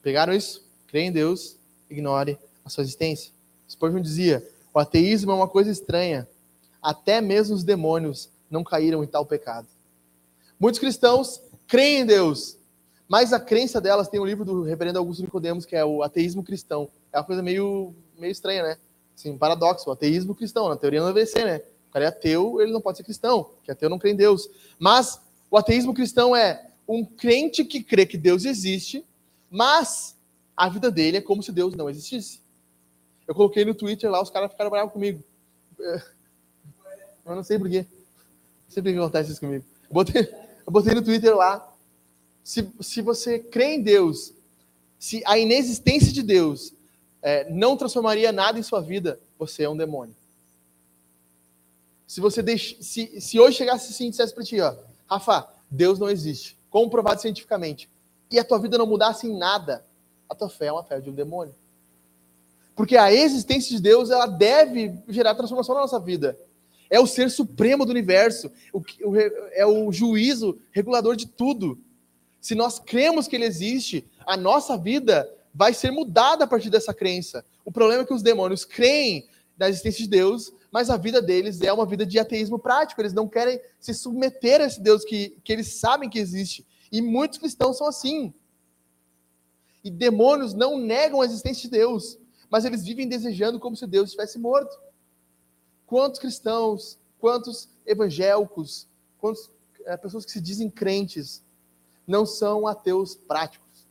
Pegaram isso? Crê em Deus, ignore a sua existência. Spurgeon dizia: o ateísmo é uma coisa estranha. Até mesmo os demônios não caíram em tal pecado. Muitos cristãos creem em Deus, mas a crença delas tem um livro do reverendo Augusto Nicodemos, que é o ateísmo cristão. É uma coisa meio, meio estranha, né? Assim, um paradoxo, o ateísmo cristão. Na teoria não deveria ser, né? O cara é ateu, ele não pode ser cristão, que ateu não crê em Deus. Mas o ateísmo cristão é um crente que crê que Deus existe, mas a vida dele é como se Deus não existisse. Eu coloquei no Twitter lá, os caras ficaram bravos comigo. Eu não sei porquê. Sempre acontece isso comigo. Botei, eu botei no Twitter lá. Se, se você crê em Deus, se a inexistência de Deus é, não transformaria nada em sua vida, você é um demônio. Se você se, se hoje chegasse assim e dissesse para ti, ó, Rafa, Deus não existe, comprovado cientificamente, e a tua vida não mudasse em nada, a tua fé é uma fé de um demônio. Porque a existência de Deus, ela deve gerar transformação na nossa vida é o ser supremo do universo, o, o, é o juízo regulador de tudo. Se nós cremos que ele existe, a nossa vida vai ser mudada a partir dessa crença. O problema é que os demônios creem na existência de Deus, mas a vida deles é uma vida de ateísmo prático. Eles não querem se submeter a esse Deus que, que eles sabem que existe. E muitos cristãos são assim. E demônios não negam a existência de Deus, mas eles vivem desejando como se Deus estivesse morto. Quantos cristãos, quantos evangélicos, quantas é, pessoas que se dizem crentes não são ateus práticos,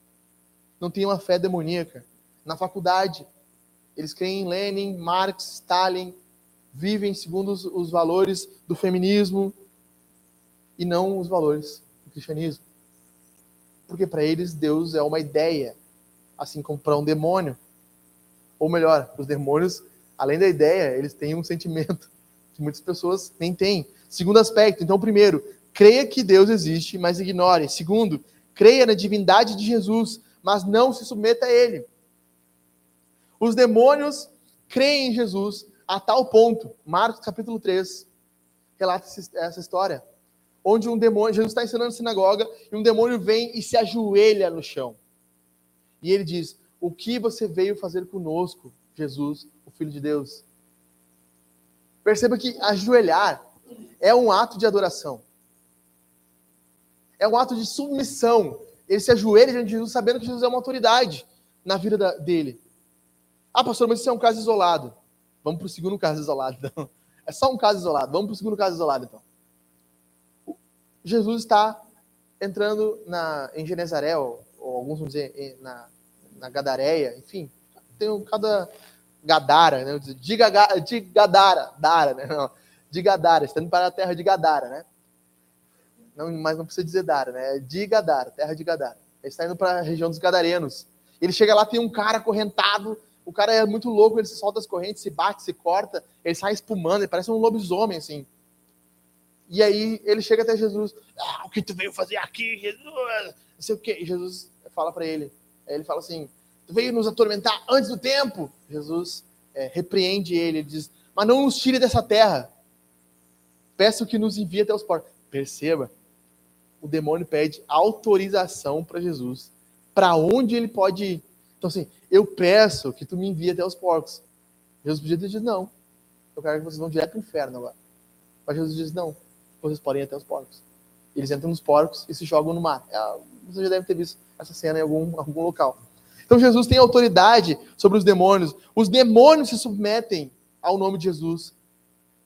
não têm uma fé demoníaca. Na faculdade, eles creem em Lenin, Marx, Stalin, vivem segundo os, os valores do feminismo e não os valores do cristianismo. Porque para eles Deus é uma ideia, assim como para um demônio. Ou melhor, os demônios além da ideia, eles têm um sentimento que muitas pessoas nem têm. Segundo aspecto, então, primeiro, creia que Deus existe, mas ignore. Segundo, creia na divindade de Jesus, mas não se submeta a ele. Os demônios creem em Jesus a tal ponto, Marcos capítulo 3 relata essa história, onde um demônio, Jesus está ensinando na sinagoga, e um demônio vem e se ajoelha no chão. E ele diz: O que você veio fazer conosco, Jesus, Filho de Deus. Perceba que ajoelhar é um ato de adoração. É um ato de submissão. Ele se ajoelha diante de Jesus, sabendo que Jesus é uma autoridade na vida da, dele. Ah, pastor, mas isso é um caso isolado. Vamos para o segundo caso isolado, então. É só um caso isolado. Vamos para o segundo caso isolado, então. Jesus está entrando na, em Genezaré, ou, ou alguns vão dizer na, na Gadareia, enfim, tem cada Gadara, né? De, Gaga, de Gadara, Dara, né? Não, de Gadara, está indo para a terra de Gadara, né? Não, mas não precisa dizer Dara, né? É de Gadara, terra de Gadara. Ele está indo para a região dos Gadarenos. Ele chega lá, tem um cara acorrentado, o cara é muito louco, ele se solta as correntes, se bate, se corta, ele sai espumando, ele parece um lobisomem, assim. E aí ele chega até Jesus. Ah, o que tu veio fazer aqui, Jesus? Não sei o quê. E Jesus fala para ele. Aí ele fala assim: veio nos atormentar antes do tempo? Jesus é, repreende ele. Ele diz: Mas não nos tire dessa terra. Peço que nos envie até os portos. Perceba, o demônio pede autorização para Jesus. Para onde ele pode ir? Então, assim, eu peço que tu me envie até os porcos. Jesus podia ter dito: Não, eu quero que vocês vão direto para o inferno agora. Mas Jesus diz: Não, vocês podem ir até os porcos. Eles entram nos porcos e se jogam no mar. É, você já deve ter visto essa cena em algum, algum local. Então Jesus tem autoridade sobre os demônios. Os demônios se submetem ao nome de Jesus.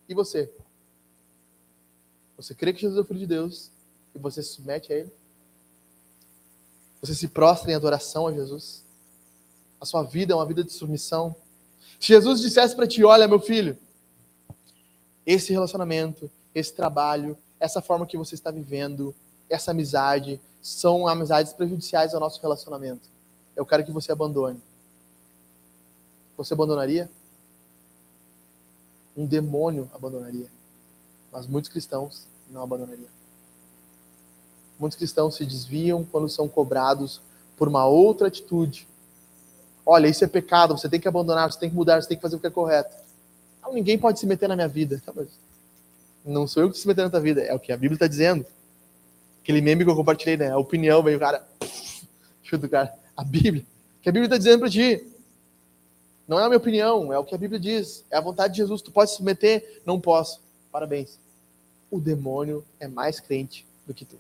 E você? Você crê que Jesus é o Filho de Deus e você se submete a Ele? Você se prostra em adoração a Jesus? A sua vida é uma vida de submissão? Se Jesus dissesse para ti: Olha, meu filho, esse relacionamento, esse trabalho, essa forma que você está vivendo, essa amizade, são amizades prejudiciais ao nosso relacionamento. Eu quero que você abandone. Você abandonaria? Um demônio abandonaria. Mas muitos cristãos não abandonariam. Muitos cristãos se desviam quando são cobrados por uma outra atitude. Olha, isso é pecado, você tem que abandonar, você tem que mudar, você tem que fazer o que é correto. Não, ninguém pode se meter na minha vida. Não sou eu que se metendo na tua vida, é o que a Bíblia está dizendo. Aquele meme que eu compartilhei, né? A opinião, veio o cara. Chuta o cara. A Bíblia. O que a Bíblia está dizendo para ti. Não é a minha opinião, é o que a Bíblia diz. É a vontade de Jesus. Tu pode se submeter? Não posso. Parabéns. O demônio é mais crente do que tu.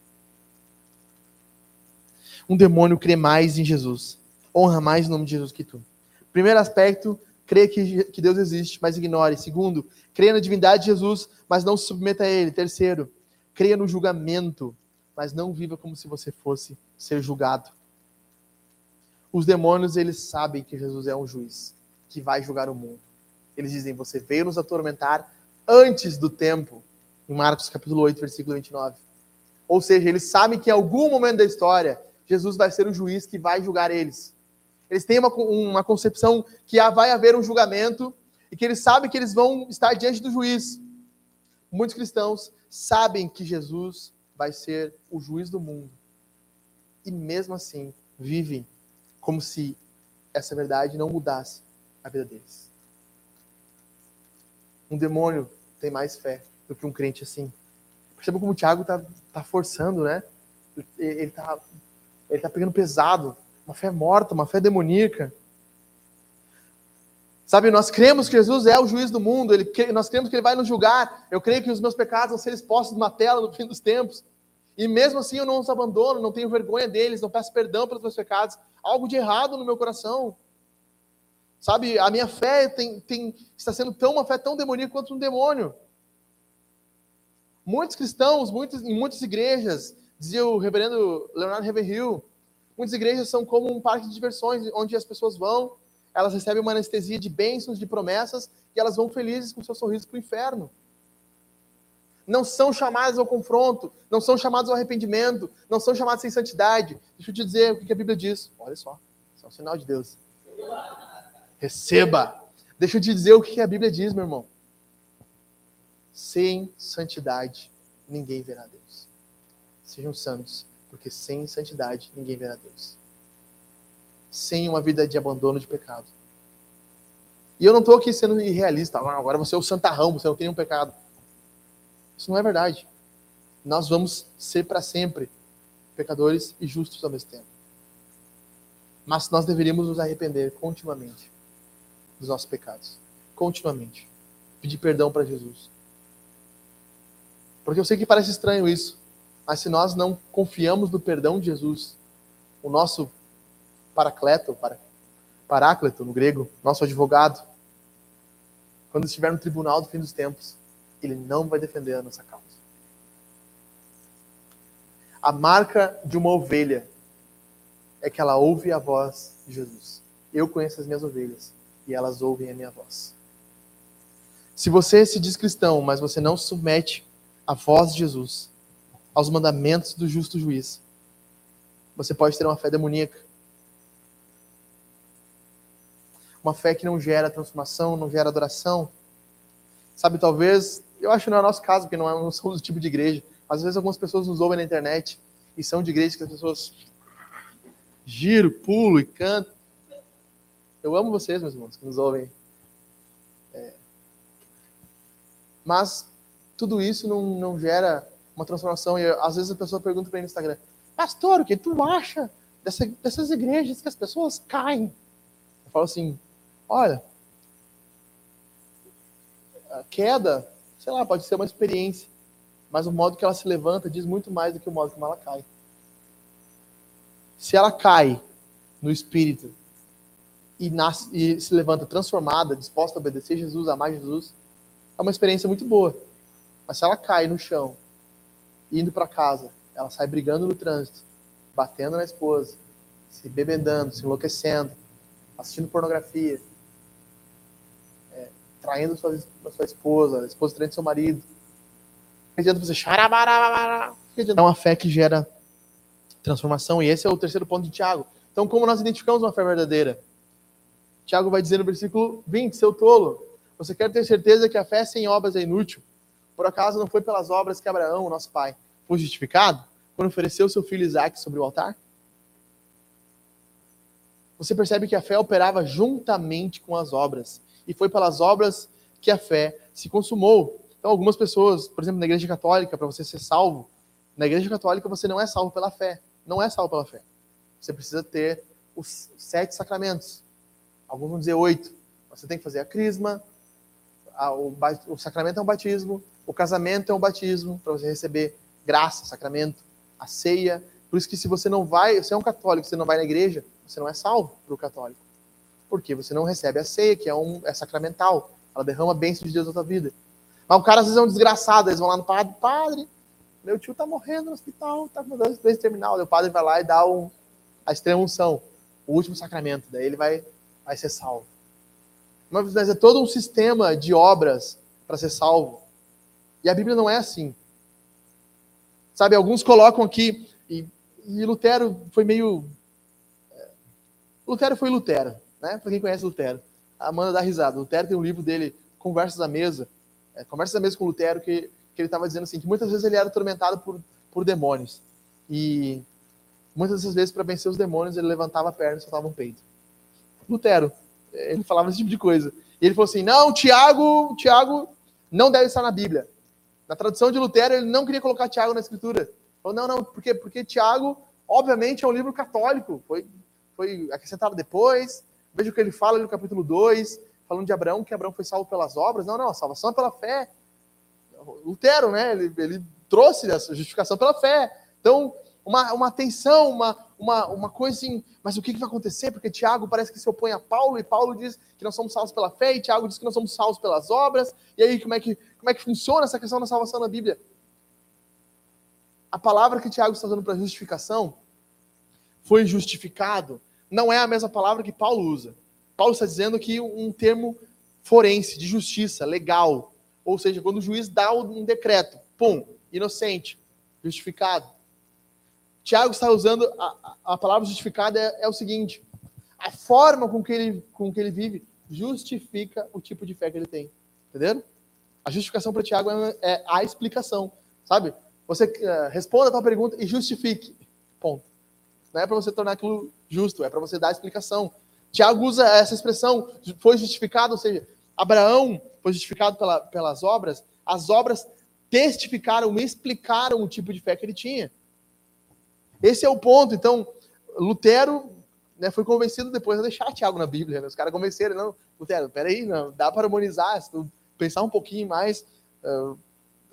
Um demônio crê mais em Jesus. Honra mais o nome de Jesus que tu. Primeiro aspecto, crê que, que Deus existe, mas ignore. Segundo, crê na divindade de Jesus, mas não se submeta a ele. Terceiro, creia no julgamento, mas não viva como se você fosse ser julgado. Os demônios, eles sabem que Jesus é um juiz que vai julgar o mundo. Eles dizem: Você veio nos atormentar antes do tempo, em Marcos capítulo 8, versículo 29. Ou seja, eles sabem que em algum momento da história, Jesus vai ser o juiz que vai julgar eles. Eles têm uma, uma concepção que vai haver um julgamento e que eles sabem que eles vão estar diante do juiz. Muitos cristãos sabem que Jesus vai ser o juiz do mundo. E mesmo assim, vivem como se essa verdade não mudasse a vida deles. Um demônio tem mais fé do que um crente assim. Perceba como o Tiago está tá forçando, né? Ele está ele tá pegando pesado. Uma fé morta, uma fé demoníaca. Sabe, nós cremos que Jesus é o juiz do mundo, ele, nós cremos que ele vai nos julgar. Eu creio que os meus pecados vão ser expostos numa tela no fim dos tempos. E mesmo assim eu não os abandono, não tenho vergonha deles, não peço perdão pelos meus pecados. Algo de errado no meu coração. Sabe, a minha fé tem, tem, está sendo tão uma fé tão demoníaca quanto um demônio. Muitos cristãos, muitos, em muitas igrejas, dizia o reverendo Leonardo Ravenhill, muitas igrejas são como um parque de diversões, onde as pessoas vão elas recebem uma anestesia de bênçãos, de promessas, e elas vão felizes com seu sorriso para o inferno. Não são chamadas ao confronto, não são chamadas ao arrependimento, não são chamadas sem santidade. Deixa eu te dizer o que a Bíblia diz. Olha só, isso é um sinal de Deus. Receba. Deixa eu te dizer o que a Bíblia diz, meu irmão. Sem santidade, ninguém verá Deus. Sejam santos, porque sem santidade, ninguém verá Deus sem uma vida de abandono de pecado. E eu não estou aqui sendo irrealista, ah, agora você é o santarrão, você não tem um pecado. Isso não é verdade. Nós vamos ser para sempre pecadores e justos ao mesmo tempo. Mas nós deveríamos nos arrepender continuamente dos nossos pecados. Continuamente. Pedir perdão para Jesus. Porque eu sei que parece estranho isso, mas se nós não confiamos no perdão de Jesus, o nosso paracleto, para, paráclito no grego, nosso advogado, quando estiver no tribunal do fim dos tempos, ele não vai defender a nossa causa. A marca de uma ovelha é que ela ouve a voz de Jesus. Eu conheço as minhas ovelhas e elas ouvem a minha voz. Se você se diz cristão, mas você não submete à voz de Jesus, aos mandamentos do justo juiz, você pode ter uma fé demoníaca. uma fé que não gera transformação, não gera adoração. Sabe, talvez eu acho que não é o nosso caso, porque não, é, não somos o tipo de igreja. Às vezes algumas pessoas nos ouvem na internet e são de igreja que as pessoas giro, pulo e cantam. Eu amo vocês, meus irmãos, que nos ouvem. É... Mas tudo isso não, não gera uma transformação. E às vezes a pessoa pergunta para mim no Instagram, pastor, o que tu acha dessa, dessas igrejas que as pessoas caem? Eu falo assim, olha, a queda, sei lá, pode ser uma experiência, mas o modo que ela se levanta diz muito mais do que o modo como ela cai. Se ela cai no espírito e, nasce, e se levanta transformada, disposta a obedecer Jesus, amar Jesus, é uma experiência muito boa. Mas se ela cai no chão, indo para casa, ela sai brigando no trânsito, batendo na esposa, se bebendando, se enlouquecendo, assistindo pornografia, traindo sua, sua esposa, a esposa traindo seu marido. Não adianta você É uma fé que gera transformação, e esse é o terceiro ponto de Tiago. Então, como nós identificamos uma fé verdadeira? Tiago vai dizer no versículo 20, seu tolo, você quer ter certeza que a fé sem obras é inútil? Por acaso não foi pelas obras que Abraão, nosso pai, foi justificado quando ofereceu seu filho Isaac sobre o altar? Você percebe que a fé operava juntamente com as obras. E foi pelas obras que a fé se consumou. Então, algumas pessoas, por exemplo, na igreja católica, para você ser salvo, na igreja católica você não é salvo pela fé. Não é salvo pela fé. Você precisa ter os sete sacramentos. Alguns vão dizer oito. Você tem que fazer a crisma, a, o, o sacramento é um batismo, o casamento é um batismo, para você receber graça, sacramento, a ceia. Por isso que se você não vai, você é um católico, você não vai na igreja, você não é salvo para o católico. Porque você não recebe a ceia, que é, um, é sacramental. Ela derrama bênção de Deus na sua vida. Mas o cara às vezes é um desgraçado, eles vão lá no padre, padre, meu tio tá morrendo no hospital, tá com doença terminal. o padre vai lá e dá um, a extrema unção, o último sacramento. Daí ele vai, vai ser salvo. Mas é todo um sistema de obras para ser salvo. E a Bíblia não é assim. Sabe, alguns colocam aqui, e, e Lutero foi meio. É, Lutero foi Lutero, né? Para quem conhece Lutero. A Amanda dá risada. Lutero tem um livro dele, Conversas à Mesa. É, Conversas à Mesa com Lutero, que, que ele estava dizendo assim, que muitas vezes ele era atormentado por, por demônios. E muitas dessas vezes, para vencer os demônios, ele levantava a perna e soltava um peito. Lutero, ele falava esse tipo de coisa. E ele falou assim: não, Tiago, Tiago não deve estar na Bíblia. Na tradução de Lutero, ele não queria colocar Tiago na escritura. Falou, não, não, por quê? Porque Tiago, obviamente, é um livro católico. Foi, foi acrescentado depois. Veja o que ele fala no capítulo 2, falando de Abraão, que Abraão foi salvo pelas obras. Não, não, a salvação é pela fé. Lutero, né? Ele, ele trouxe essa justificação pela fé. Então, uma, uma tensão, uma, uma, uma coisa assim, mas o que, que vai acontecer? Porque Tiago parece que se opõe a Paulo, e Paulo diz que nós somos salvos pela fé, e Tiago diz que nós somos salvos pelas obras, e aí como é que, como é que funciona essa questão da salvação na Bíblia? A palavra que Tiago está usando para justificação, foi justificado, não é a mesma palavra que Paulo usa. Paulo está dizendo que um termo forense, de justiça, legal. Ou seja, quando o juiz dá um decreto, pum, inocente, justificado. Tiago está usando a, a palavra justificada é, é, o seguinte: a forma com que, ele, com que ele vive justifica o tipo de fé que ele tem. Entenderam? A justificação para Tiago é, é, a explicação. Sabe? Você uh, responda a tua pergunta e justifique. Ponto. Não é para você tornar aquilo justo, é para você dar a explicação. Tiago usa essa expressão, foi justificado, ou seja, Abraão foi justificado pela, pelas obras, as obras testificaram, explicaram o tipo de fé que ele tinha. Esse é o ponto. Então, Lutero né, foi convencido depois a deixar Tiago na Bíblia. Né? Os caras convenceram, não, Lutero, peraí, não, dá para harmonizar, se tu pensar um pouquinho mais. Uh,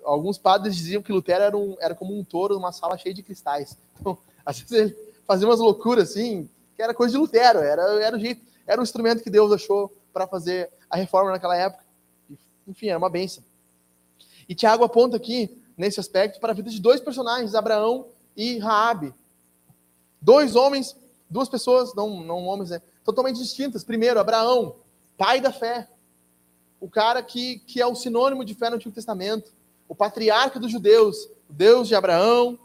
alguns padres diziam que Lutero era, um, era como um touro numa sala cheia de cristais. Então, às vezes ele fazia umas loucuras assim, que era coisa de Lutero, era, era o jeito, era o instrumento que Deus achou para fazer a reforma naquela época. Enfim, era uma benção. E Tiago aponta aqui, nesse aspecto, para a vida de dois personagens, Abraão e Raabe. Dois homens, duas pessoas, não, não homens, né, totalmente distintas. Primeiro, Abraão, pai da fé. O cara que, que é o sinônimo de fé no Antigo Testamento. O patriarca dos judeus. O Deus de Abraão,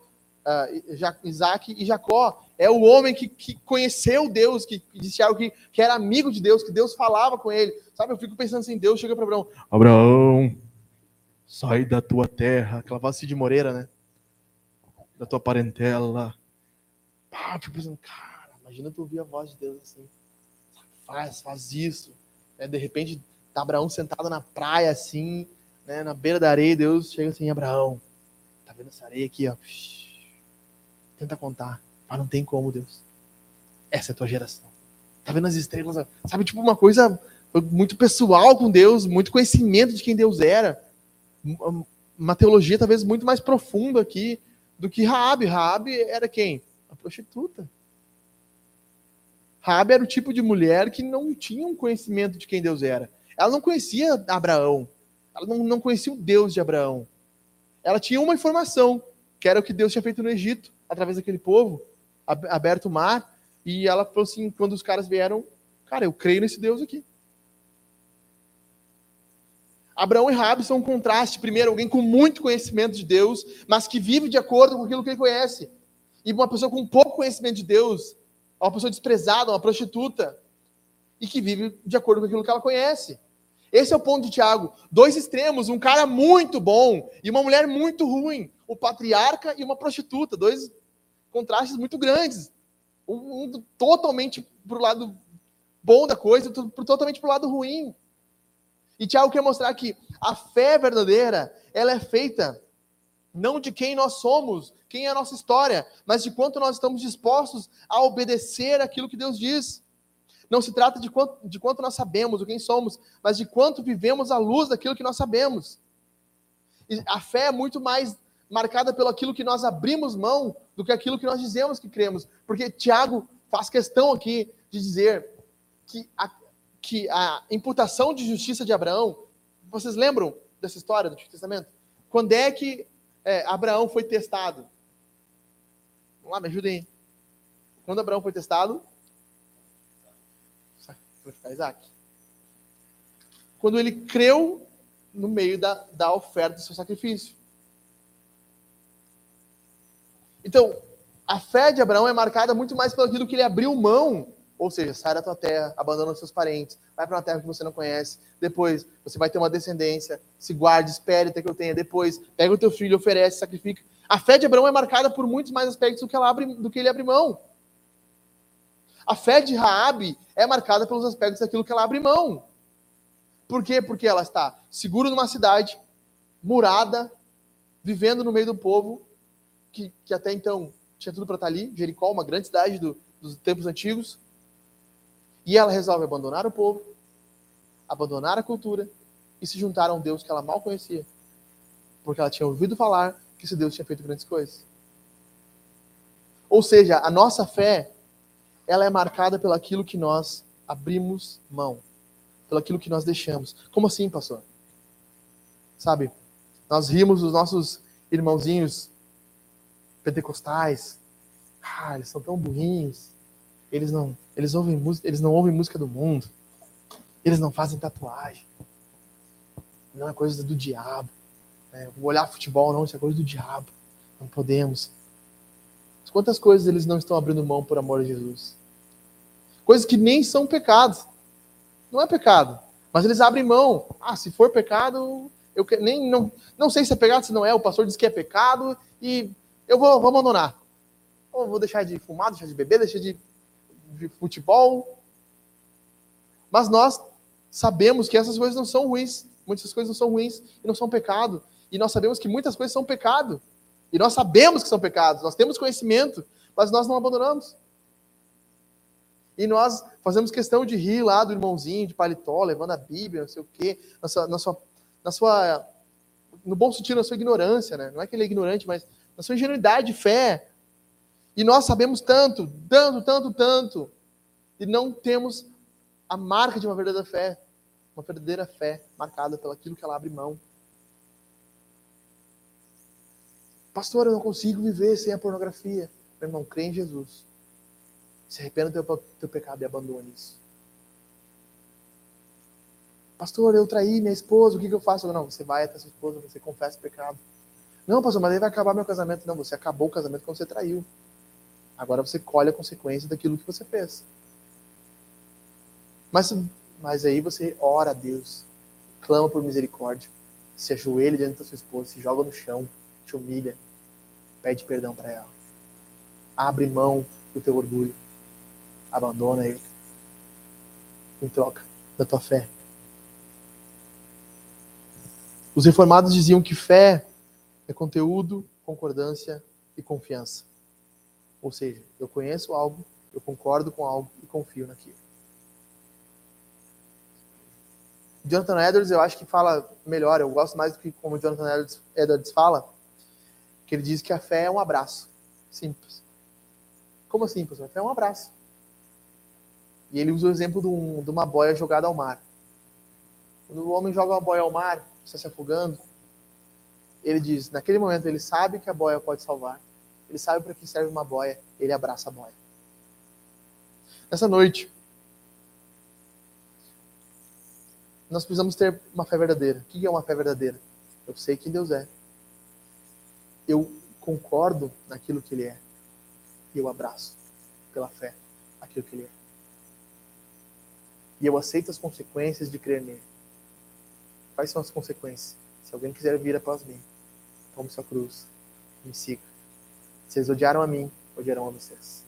uh, Isaac e Jacó. É o homem que, que conheceu Deus, que, que disse algo que, que era amigo de Deus, que Deus falava com ele. Sabe, eu fico pensando assim, Deus chega para Abraão. Abraão, sai da tua terra, aquela voz de Moreira, né? Da tua parentela. Pá, eu fico pensando, cara, imagina tu ouvir a voz de Deus assim. Faz, faz isso. É, de repente, tá Abraão sentado na praia assim, né, na beira da areia, Deus chega assim, Abraão, tá vendo essa areia aqui, ó? Tenta contar. Mas não tem como, Deus. Essa é a tua geração. Tá vendo as estrelas? Sabe, tipo uma coisa muito pessoal com Deus, muito conhecimento de quem Deus era. Uma teologia talvez muito mais profunda aqui do que Raabe. Raabe era quem? A prostituta. Raabe era o tipo de mulher que não tinha um conhecimento de quem Deus era. Ela não conhecia Abraão. Ela não, não conhecia o Deus de Abraão. Ela tinha uma informação, que era o que Deus tinha feito no Egito, através daquele povo, aberto o mar. E ela falou assim: quando os caras vieram, cara, eu creio nesse Deus aqui. Abraão e Rabi são um contraste. Primeiro, alguém com muito conhecimento de Deus, mas que vive de acordo com aquilo que ele conhece. E uma pessoa com pouco conhecimento de Deus, uma pessoa desprezada, uma prostituta, e que vive de acordo com aquilo que ela conhece. Esse é o ponto de Tiago. Dois extremos, um cara muito bom e uma mulher muito ruim. O patriarca e uma prostituta. Dois contrastes muito grandes. Um, totalmente para o lado bom da coisa, totalmente para o lado ruim. E Tiago quer mostrar que a fé verdadeira, ela é feita não de quem nós somos, quem é a nossa história, mas de quanto nós estamos dispostos a obedecer aquilo que Deus diz. Não se trata de quanto, de quanto nós sabemos, o quem somos, mas de quanto vivemos à luz daquilo que nós sabemos. E a fé é muito mais marcada pelo aquilo que nós abrimos mão do que aquilo que nós dizemos que cremos. Porque Tiago faz questão aqui de dizer que a, que a imputação de justiça de Abraão, vocês lembram dessa história do Antigo Testamento? Quando é que é, Abraão foi testado? Vamos lá, me ajudem. Quando Abraão foi testado? Vai ficar Isaac. Quando ele creu no meio da, da oferta do seu sacrifício. Então, a fé de Abraão é marcada muito mais pelo aquilo que ele abriu mão ou seja, sai da tua terra, abandona os seus parentes, vai para uma terra que você não conhece. Depois, você vai ter uma descendência. Se guarde, espere até que eu tenha. Depois, pega o teu filho, oferece, sacrifica. A fé de Abraão é marcada por muitos mais aspectos do que, ela abre, do que ele abre mão. A fé de Raabe é marcada pelos aspectos daquilo que ela abre mão. Por quê? Porque ela está segura numa cidade, murada, vivendo no meio do povo, que, que até então tinha tudo para estar ali, Jericó, uma grande cidade do, dos tempos antigos, e ela resolve abandonar o povo, abandonar a cultura e se juntar a um Deus que ela mal conhecia. Porque ela tinha ouvido falar que esse Deus tinha feito grandes coisas. Ou seja, a nossa fé, ela é marcada pelo aquilo que nós abrimos mão, pelo aquilo que nós deixamos. Como assim, pastor? Sabe, nós rimos dos nossos irmãozinhos pentecostais. Ah, eles são tão burrinhos. Eles não, eles ouvem música, eles não ouvem música do mundo. Eles não fazem tatuagem. Não é coisa do diabo. É, olhar futebol não, isso é coisa do diabo. Não podemos. Quantas coisas eles não estão abrindo mão por amor a Jesus? Coisas que nem são pecados. Não é pecado, mas eles abrem mão. Ah, se for pecado, eu nem não, não sei se é pecado, se não é. O pastor diz que é pecado e eu vou, vou abandonar. Ou vou deixar de fumar, deixar de beber, deixar de de futebol. Mas nós sabemos que essas coisas não são ruins. Muitas coisas não são ruins e não são pecado. E nós sabemos que muitas coisas são pecado. E nós sabemos que são pecados. Nós temos conhecimento, mas nós não abandonamos. E nós fazemos questão de rir lá do irmãozinho de paletó, levando a Bíblia, não sei o quê, na sua, na sua, na sua no bom sentido, na sua ignorância, né? Não é que ele é ignorante, mas na sua ingenuidade de fé, e nós sabemos tanto, tanto, tanto, tanto, e não temos a marca de uma verdadeira fé, uma verdadeira fé marcada pelo aquilo que ela abre mão. Pastor, eu não consigo viver sem a pornografia. Meu irmão, crê em Jesus. Se arrependa do teu, teu pecado e abandone isso. Pastor, eu traí minha esposa, o que, que eu faço? Não, você vai até sua esposa, você confessa o pecado. Não, pastor, mas aí vai acabar meu casamento. Não, você acabou o casamento quando você traiu. Agora você colhe a consequência daquilo que você fez. Mas, mas aí você ora a Deus, clama por misericórdia, se ajoelha diante da sua esposa, se joga no chão, te humilha, pede perdão para ela. Abre mão do teu orgulho, abandona ele em troca da tua fé. Os reformados diziam que fé é conteúdo, concordância e confiança. Ou seja, eu conheço algo, eu concordo com algo e confio naquilo. Jonathan Edwards, eu acho que fala melhor, eu gosto mais do que como Jonathan Edwards, Edwards fala, que ele diz que a fé é um abraço. Simples. Como assim, pessoal? A fé é um abraço. E ele usa o exemplo de, um, de uma boia jogada ao mar. Quando o homem joga uma boia ao mar, está se afogando, ele diz, naquele momento ele sabe que a boia pode salvar, ele sabe para que serve uma boia, ele abraça a boia. Nessa noite, nós precisamos ter uma fé verdadeira. O que é uma fé verdadeira? Eu sei quem Deus é. Eu concordo naquilo que Ele é. E eu abraço, pela fé, aquilo que Ele é. E eu aceito as consequências de crer nele. Quais são as consequências? Se alguém quiser vir após mim, tome sua cruz, me siga. Vocês odiaram a mim, odiarão a vocês.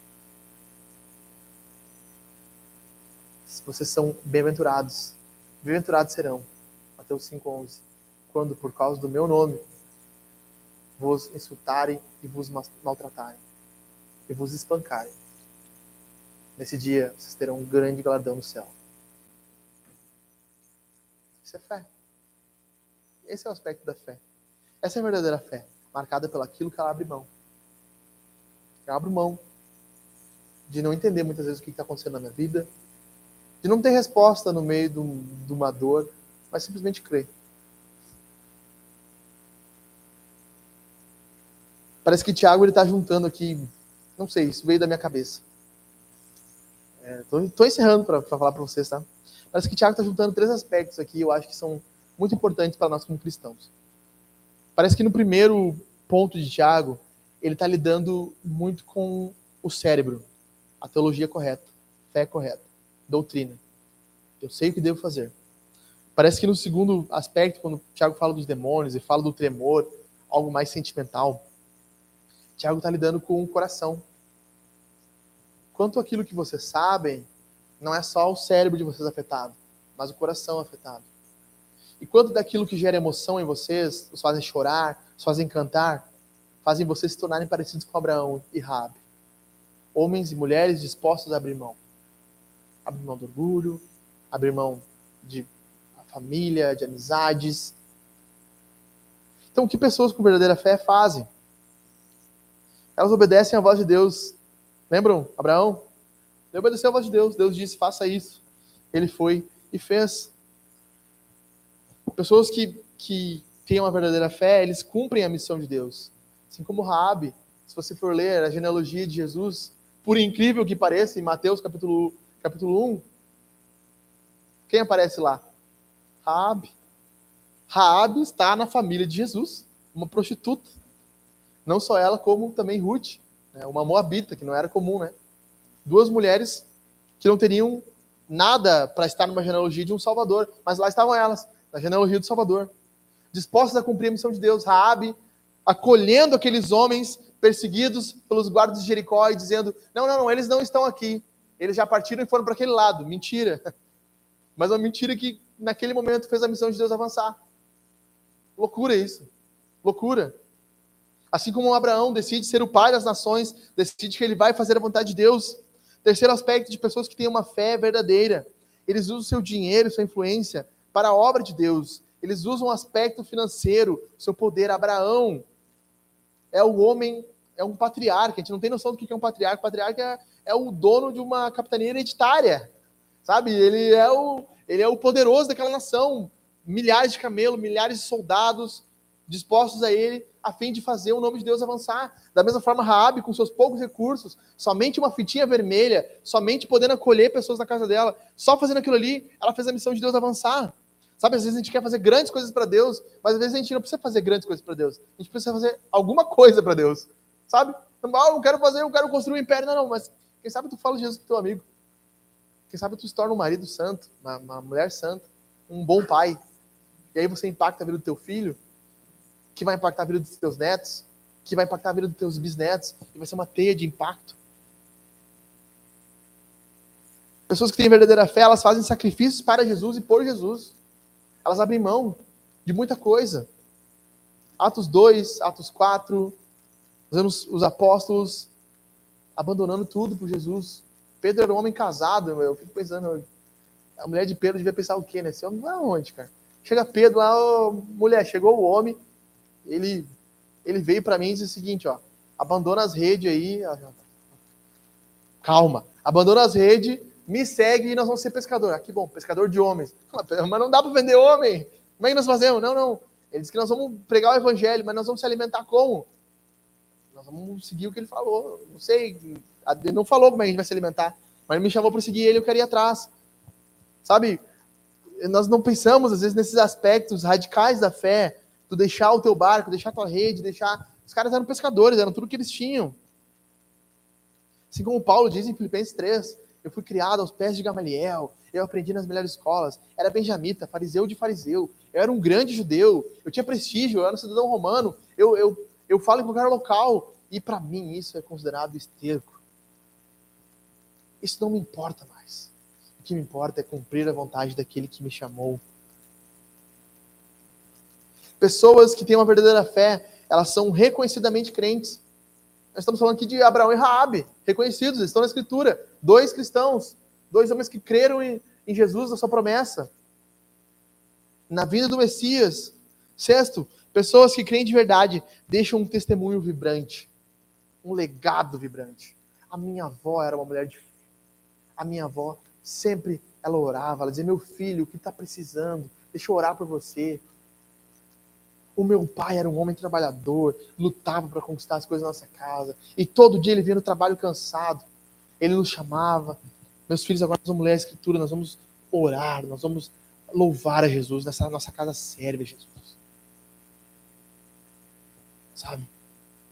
Vocês são bem-aventurados. Bem-aventurados serão, Mateus 5,11, quando por causa do meu nome vos insultarem e vos maltratarem e vos espancarem. Nesse dia vocês terão um grande galardão no céu. Isso é fé. Esse é o aspecto da fé. Essa é a verdadeira fé, marcada pelo aquilo que ela abre mão. Eu abro mão de não entender muitas vezes o que está acontecendo na minha vida, de não ter resposta no meio de uma dor, mas simplesmente crer. Parece que Tiago está juntando aqui, não sei, isso veio da minha cabeça. Estou é, encerrando para falar para vocês, tá? Parece que Tiago está juntando três aspectos aqui, eu acho que são muito importantes para nós como cristãos. Parece que no primeiro ponto de Tiago, ele está lidando muito com o cérebro, a teologia correta, fé correta, doutrina. Eu sei o que devo fazer. Parece que no segundo aspecto, quando Tiago fala dos demônios e fala do tremor, algo mais sentimental, Tiago está lidando com o coração. Quanto aquilo que vocês sabem, não é só o cérebro de vocês afetado, mas o coração afetado. E quanto daquilo que gera emoção em vocês, os fazem chorar, os fazem cantar, fazem vocês se tornarem parecidos com Abraão e Rabi. Homens e mulheres dispostos a abrir mão. Abrir mão do orgulho, abrir mão de família, de amizades. Então, o que pessoas com verdadeira fé fazem? Elas obedecem à voz de Deus. Lembram, Abraão? Ele obedeceu à voz de Deus. Deus disse: faça isso. Ele foi e fez. Pessoas que, que têm uma verdadeira fé, eles cumprem a missão de Deus. Assim como Raabe, se você for ler a genealogia de Jesus, por incrível que pareça, em Mateus capítulo, capítulo 1, quem aparece lá? Raabe. Raabe está na família de Jesus, uma prostituta. Não só ela, como também Ruth, né, uma moabita, que não era comum, né? Duas mulheres que não teriam nada para estar numa genealogia de um Salvador, mas lá estavam elas, na genealogia do Salvador, dispostas a cumprir a missão de Deus. Raabe acolhendo aqueles homens perseguidos pelos guardas de Jericó e dizendo: não, não, não, eles não estão aqui. Eles já partiram e foram para aquele lado. Mentira. Mas uma mentira que naquele momento fez a missão de Deus avançar. Loucura isso. Loucura. Assim como Abraão decide ser o pai das nações, decide que ele vai fazer a vontade de Deus. Terceiro aspecto de pessoas que têm uma fé verdadeira. Eles usam seu dinheiro, sua influência para a obra de Deus. Eles usam o aspecto financeiro, seu poder. Abraão é o homem, é um patriarca. A gente não tem noção do que é um patriarca. O patriarca é, é o dono de uma capitania hereditária. Sabe? Ele é o, ele é o poderoso daquela nação. Milhares de camelos, milhares de soldados dispostos a ele a fim de fazer o nome de Deus avançar. Da mesma forma, Raabe, com seus poucos recursos, somente uma fitinha vermelha, somente podendo acolher pessoas na casa dela, só fazendo aquilo ali, ela fez a missão de Deus avançar. Sabe, às vezes a gente quer fazer grandes coisas para Deus, mas às vezes a gente não precisa fazer grandes coisas para Deus. A gente precisa fazer alguma coisa para Deus. Sabe? Ah, eu quero fazer, eu quero construir um império. Não, não, mas quem sabe tu fala Jesus com teu amigo. Quem sabe tu se torna um marido santo, uma, uma mulher santa, um bom pai. e aí você impacta a vida do teu filho, que vai impactar a vida dos teus netos, que vai impactar a vida dos teus bisnetos, e vai ser uma teia de impacto. Pessoas que têm verdadeira fé, elas fazem sacrifícios para Jesus e por Jesus. Elas abrem mão de muita coisa. Atos 2, Atos 4, vemos os apóstolos abandonando tudo por Jesus. Pedro era um homem casado, eu fico pensando, a mulher de Pedro devia pensar o quê, né? Esse homem vai aonde, cara? Chega Pedro lá, oh, mulher, chegou o homem, ele, ele veio para mim e disse o seguinte, ó, abandona as redes aí, calma, abandona as redes, me segue e nós vamos ser pescador. Ah, que bom, pescador de homens. Mas não dá para vender homem. Como é que nós fazemos? Não, não. Ele disse que nós vamos pregar o evangelho, mas nós vamos se alimentar como? Nós vamos seguir o que ele falou. Não sei, ele não falou como é que a gente vai se alimentar, mas ele me chamou para seguir ele, eu queria ir atrás. Sabe, nós não pensamos, às vezes, nesses aspectos radicais da fé, tu deixar o teu barco, deixar a tua rede, deixar. Os caras eram pescadores, eram tudo que eles tinham. Assim como Paulo diz em Filipenses 3, eu fui criado aos pés de Gamaliel, eu aprendi nas melhores escolas, era benjamita, fariseu de fariseu, eu era um grande judeu, eu tinha prestígio, eu era um cidadão romano, eu, eu, eu falo em qualquer local, e para mim isso é considerado esterco. Isso não me importa mais. O que me importa é cumprir a vontade daquele que me chamou. Pessoas que têm uma verdadeira fé, elas são reconhecidamente crentes. Nós estamos falando aqui de Abraão e Raabe, reconhecidos, eles estão na escritura. Dois cristãos, dois homens que creram em, em Jesus, na sua promessa. Na vida do Messias. Sexto, pessoas que creem de verdade deixam um testemunho vibrante, um legado vibrante. A minha avó era uma mulher de. A minha avó sempre ela orava, ela dizia: Meu filho, o que está precisando? Deixa eu orar por você. O meu pai era um homem trabalhador, lutava para conquistar as coisas na nossa casa. E todo dia ele vinha no trabalho cansado. Ele nos chamava. Meus filhos, agora nós vamos ler a escritura, nós vamos orar, nós vamos louvar a Jesus. Nessa nossa casa serve a Jesus. Sabe?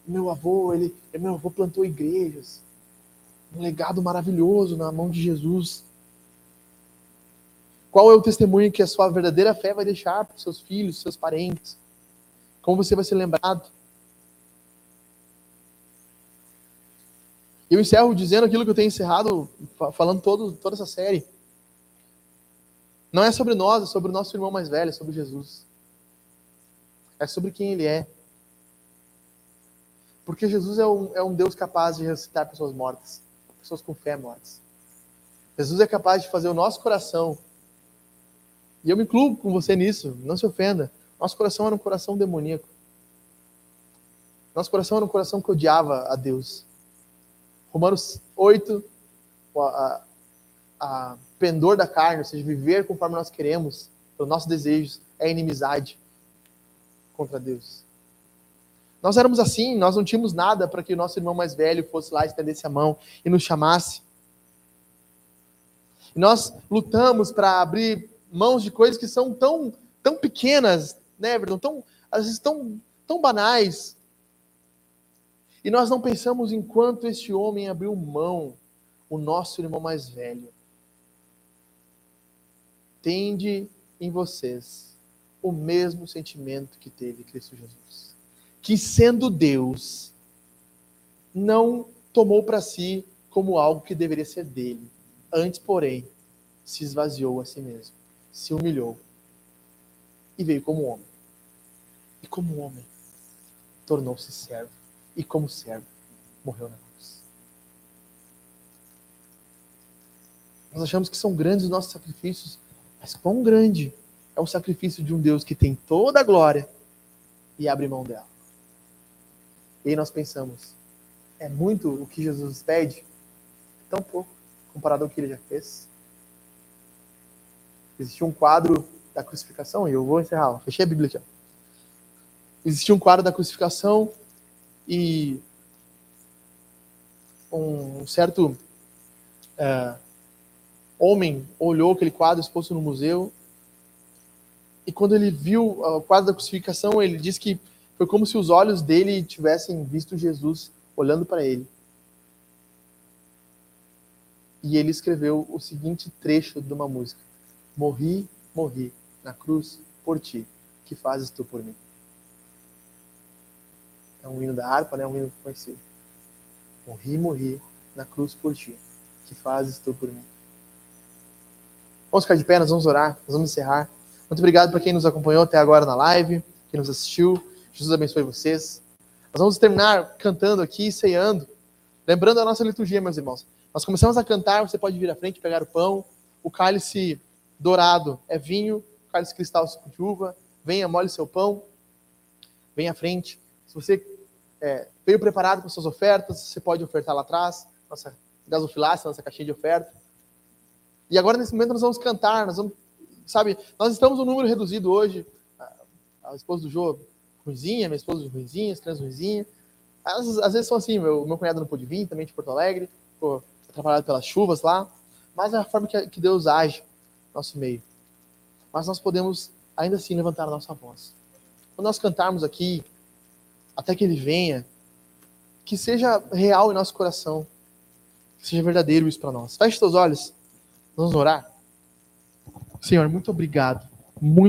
Meu avô, ele, meu avô plantou igrejas. Um legado maravilhoso na mão de Jesus. Qual é o testemunho que a sua verdadeira fé vai deixar para os seus filhos, seus parentes? Como você vai ser lembrado? Eu encerro dizendo aquilo que eu tenho encerrado, falando todo, toda essa série. Não é sobre nós, é sobre o nosso irmão mais velho, é sobre Jesus. É sobre quem ele é. Porque Jesus é um, é um Deus capaz de ressuscitar pessoas mortas, pessoas com fé mortas. Jesus é capaz de fazer o nosso coração e eu me incluo com você nisso, não se ofenda. Nosso coração era um coração demoníaco. Nosso coração era um coração que odiava a Deus. Romanos 8, a, a, a pendor da carne, ou seja, viver conforme nós queremos, pelos nossos desejos, é inimizade contra Deus. Nós éramos assim, nós não tínhamos nada para que o nosso irmão mais velho fosse lá, estendesse a mão e nos chamasse. Nós lutamos para abrir mãos de coisas que são tão, tão pequenas, né, Everton? Tão, às vezes tão, tão banais. E nós não pensamos em quanto este homem abriu mão, o nosso irmão mais velho. Tende em vocês o mesmo sentimento que teve Cristo Jesus. Que sendo Deus, não tomou para si como algo que deveria ser dele. Antes, porém, se esvaziou a si mesmo se humilhou e veio como homem. Como homem, tornou-se servo. E como servo, morreu na cruz. Nós achamos que são grandes os nossos sacrifícios, mas quão grande é o sacrifício de um Deus que tem toda a glória e abre mão dela. E aí nós pensamos, é muito o que Jesus pede? É tão pouco comparado ao que ele já fez. Existia um quadro da crucificação, e eu vou encerrar, fechei a Bíblia aqui. Existia um quadro da crucificação e um certo é, homem olhou aquele quadro exposto no museu e quando ele viu o quadro da crucificação, ele disse que foi como se os olhos dele tivessem visto Jesus olhando para ele. E ele escreveu o seguinte trecho de uma música: Morri, morri na cruz por ti, que fazes tu por mim. É um hino da harpa, né? Um hino conhecido. Morri, morri na cruz por ti, que fazes tu por mim. Vamos ficar de pé, nós vamos orar, nós vamos encerrar. Muito obrigado para quem nos acompanhou até agora na live, quem nos assistiu. Jesus abençoe vocês. Nós vamos terminar cantando aqui, ceando. Lembrando a nossa liturgia, meus irmãos. Nós começamos a cantar, você pode vir à frente, pegar o pão. O cálice dourado é vinho, o cálice cristal suco de uva. Venha, molhe seu pão. Venha à frente. Se você é, veio preparado com suas ofertas, você pode ofertar lá atrás, nossa gasofilácia, nossa caixinha de oferta. E agora, nesse momento, nós vamos cantar, nós vamos, sabe, nós estamos um número reduzido hoje. A, a esposa do Jô, ruizinha, minha esposa ruizinha, as crianças ruizinha. Às, às, vezes são assim, meu, meu cunhado não pôde vir, também de Porto Alegre, ficou atrapalhado pelas chuvas lá. Mas é a forma que, que Deus age no nosso meio. Mas nós podemos, ainda assim, levantar a nossa voz. Quando nós cantarmos aqui, até que Ele venha, que seja real em nosso coração, que seja verdadeiro isso para nós. Feche seus olhos, vamos orar. Senhor, muito obrigado. Muito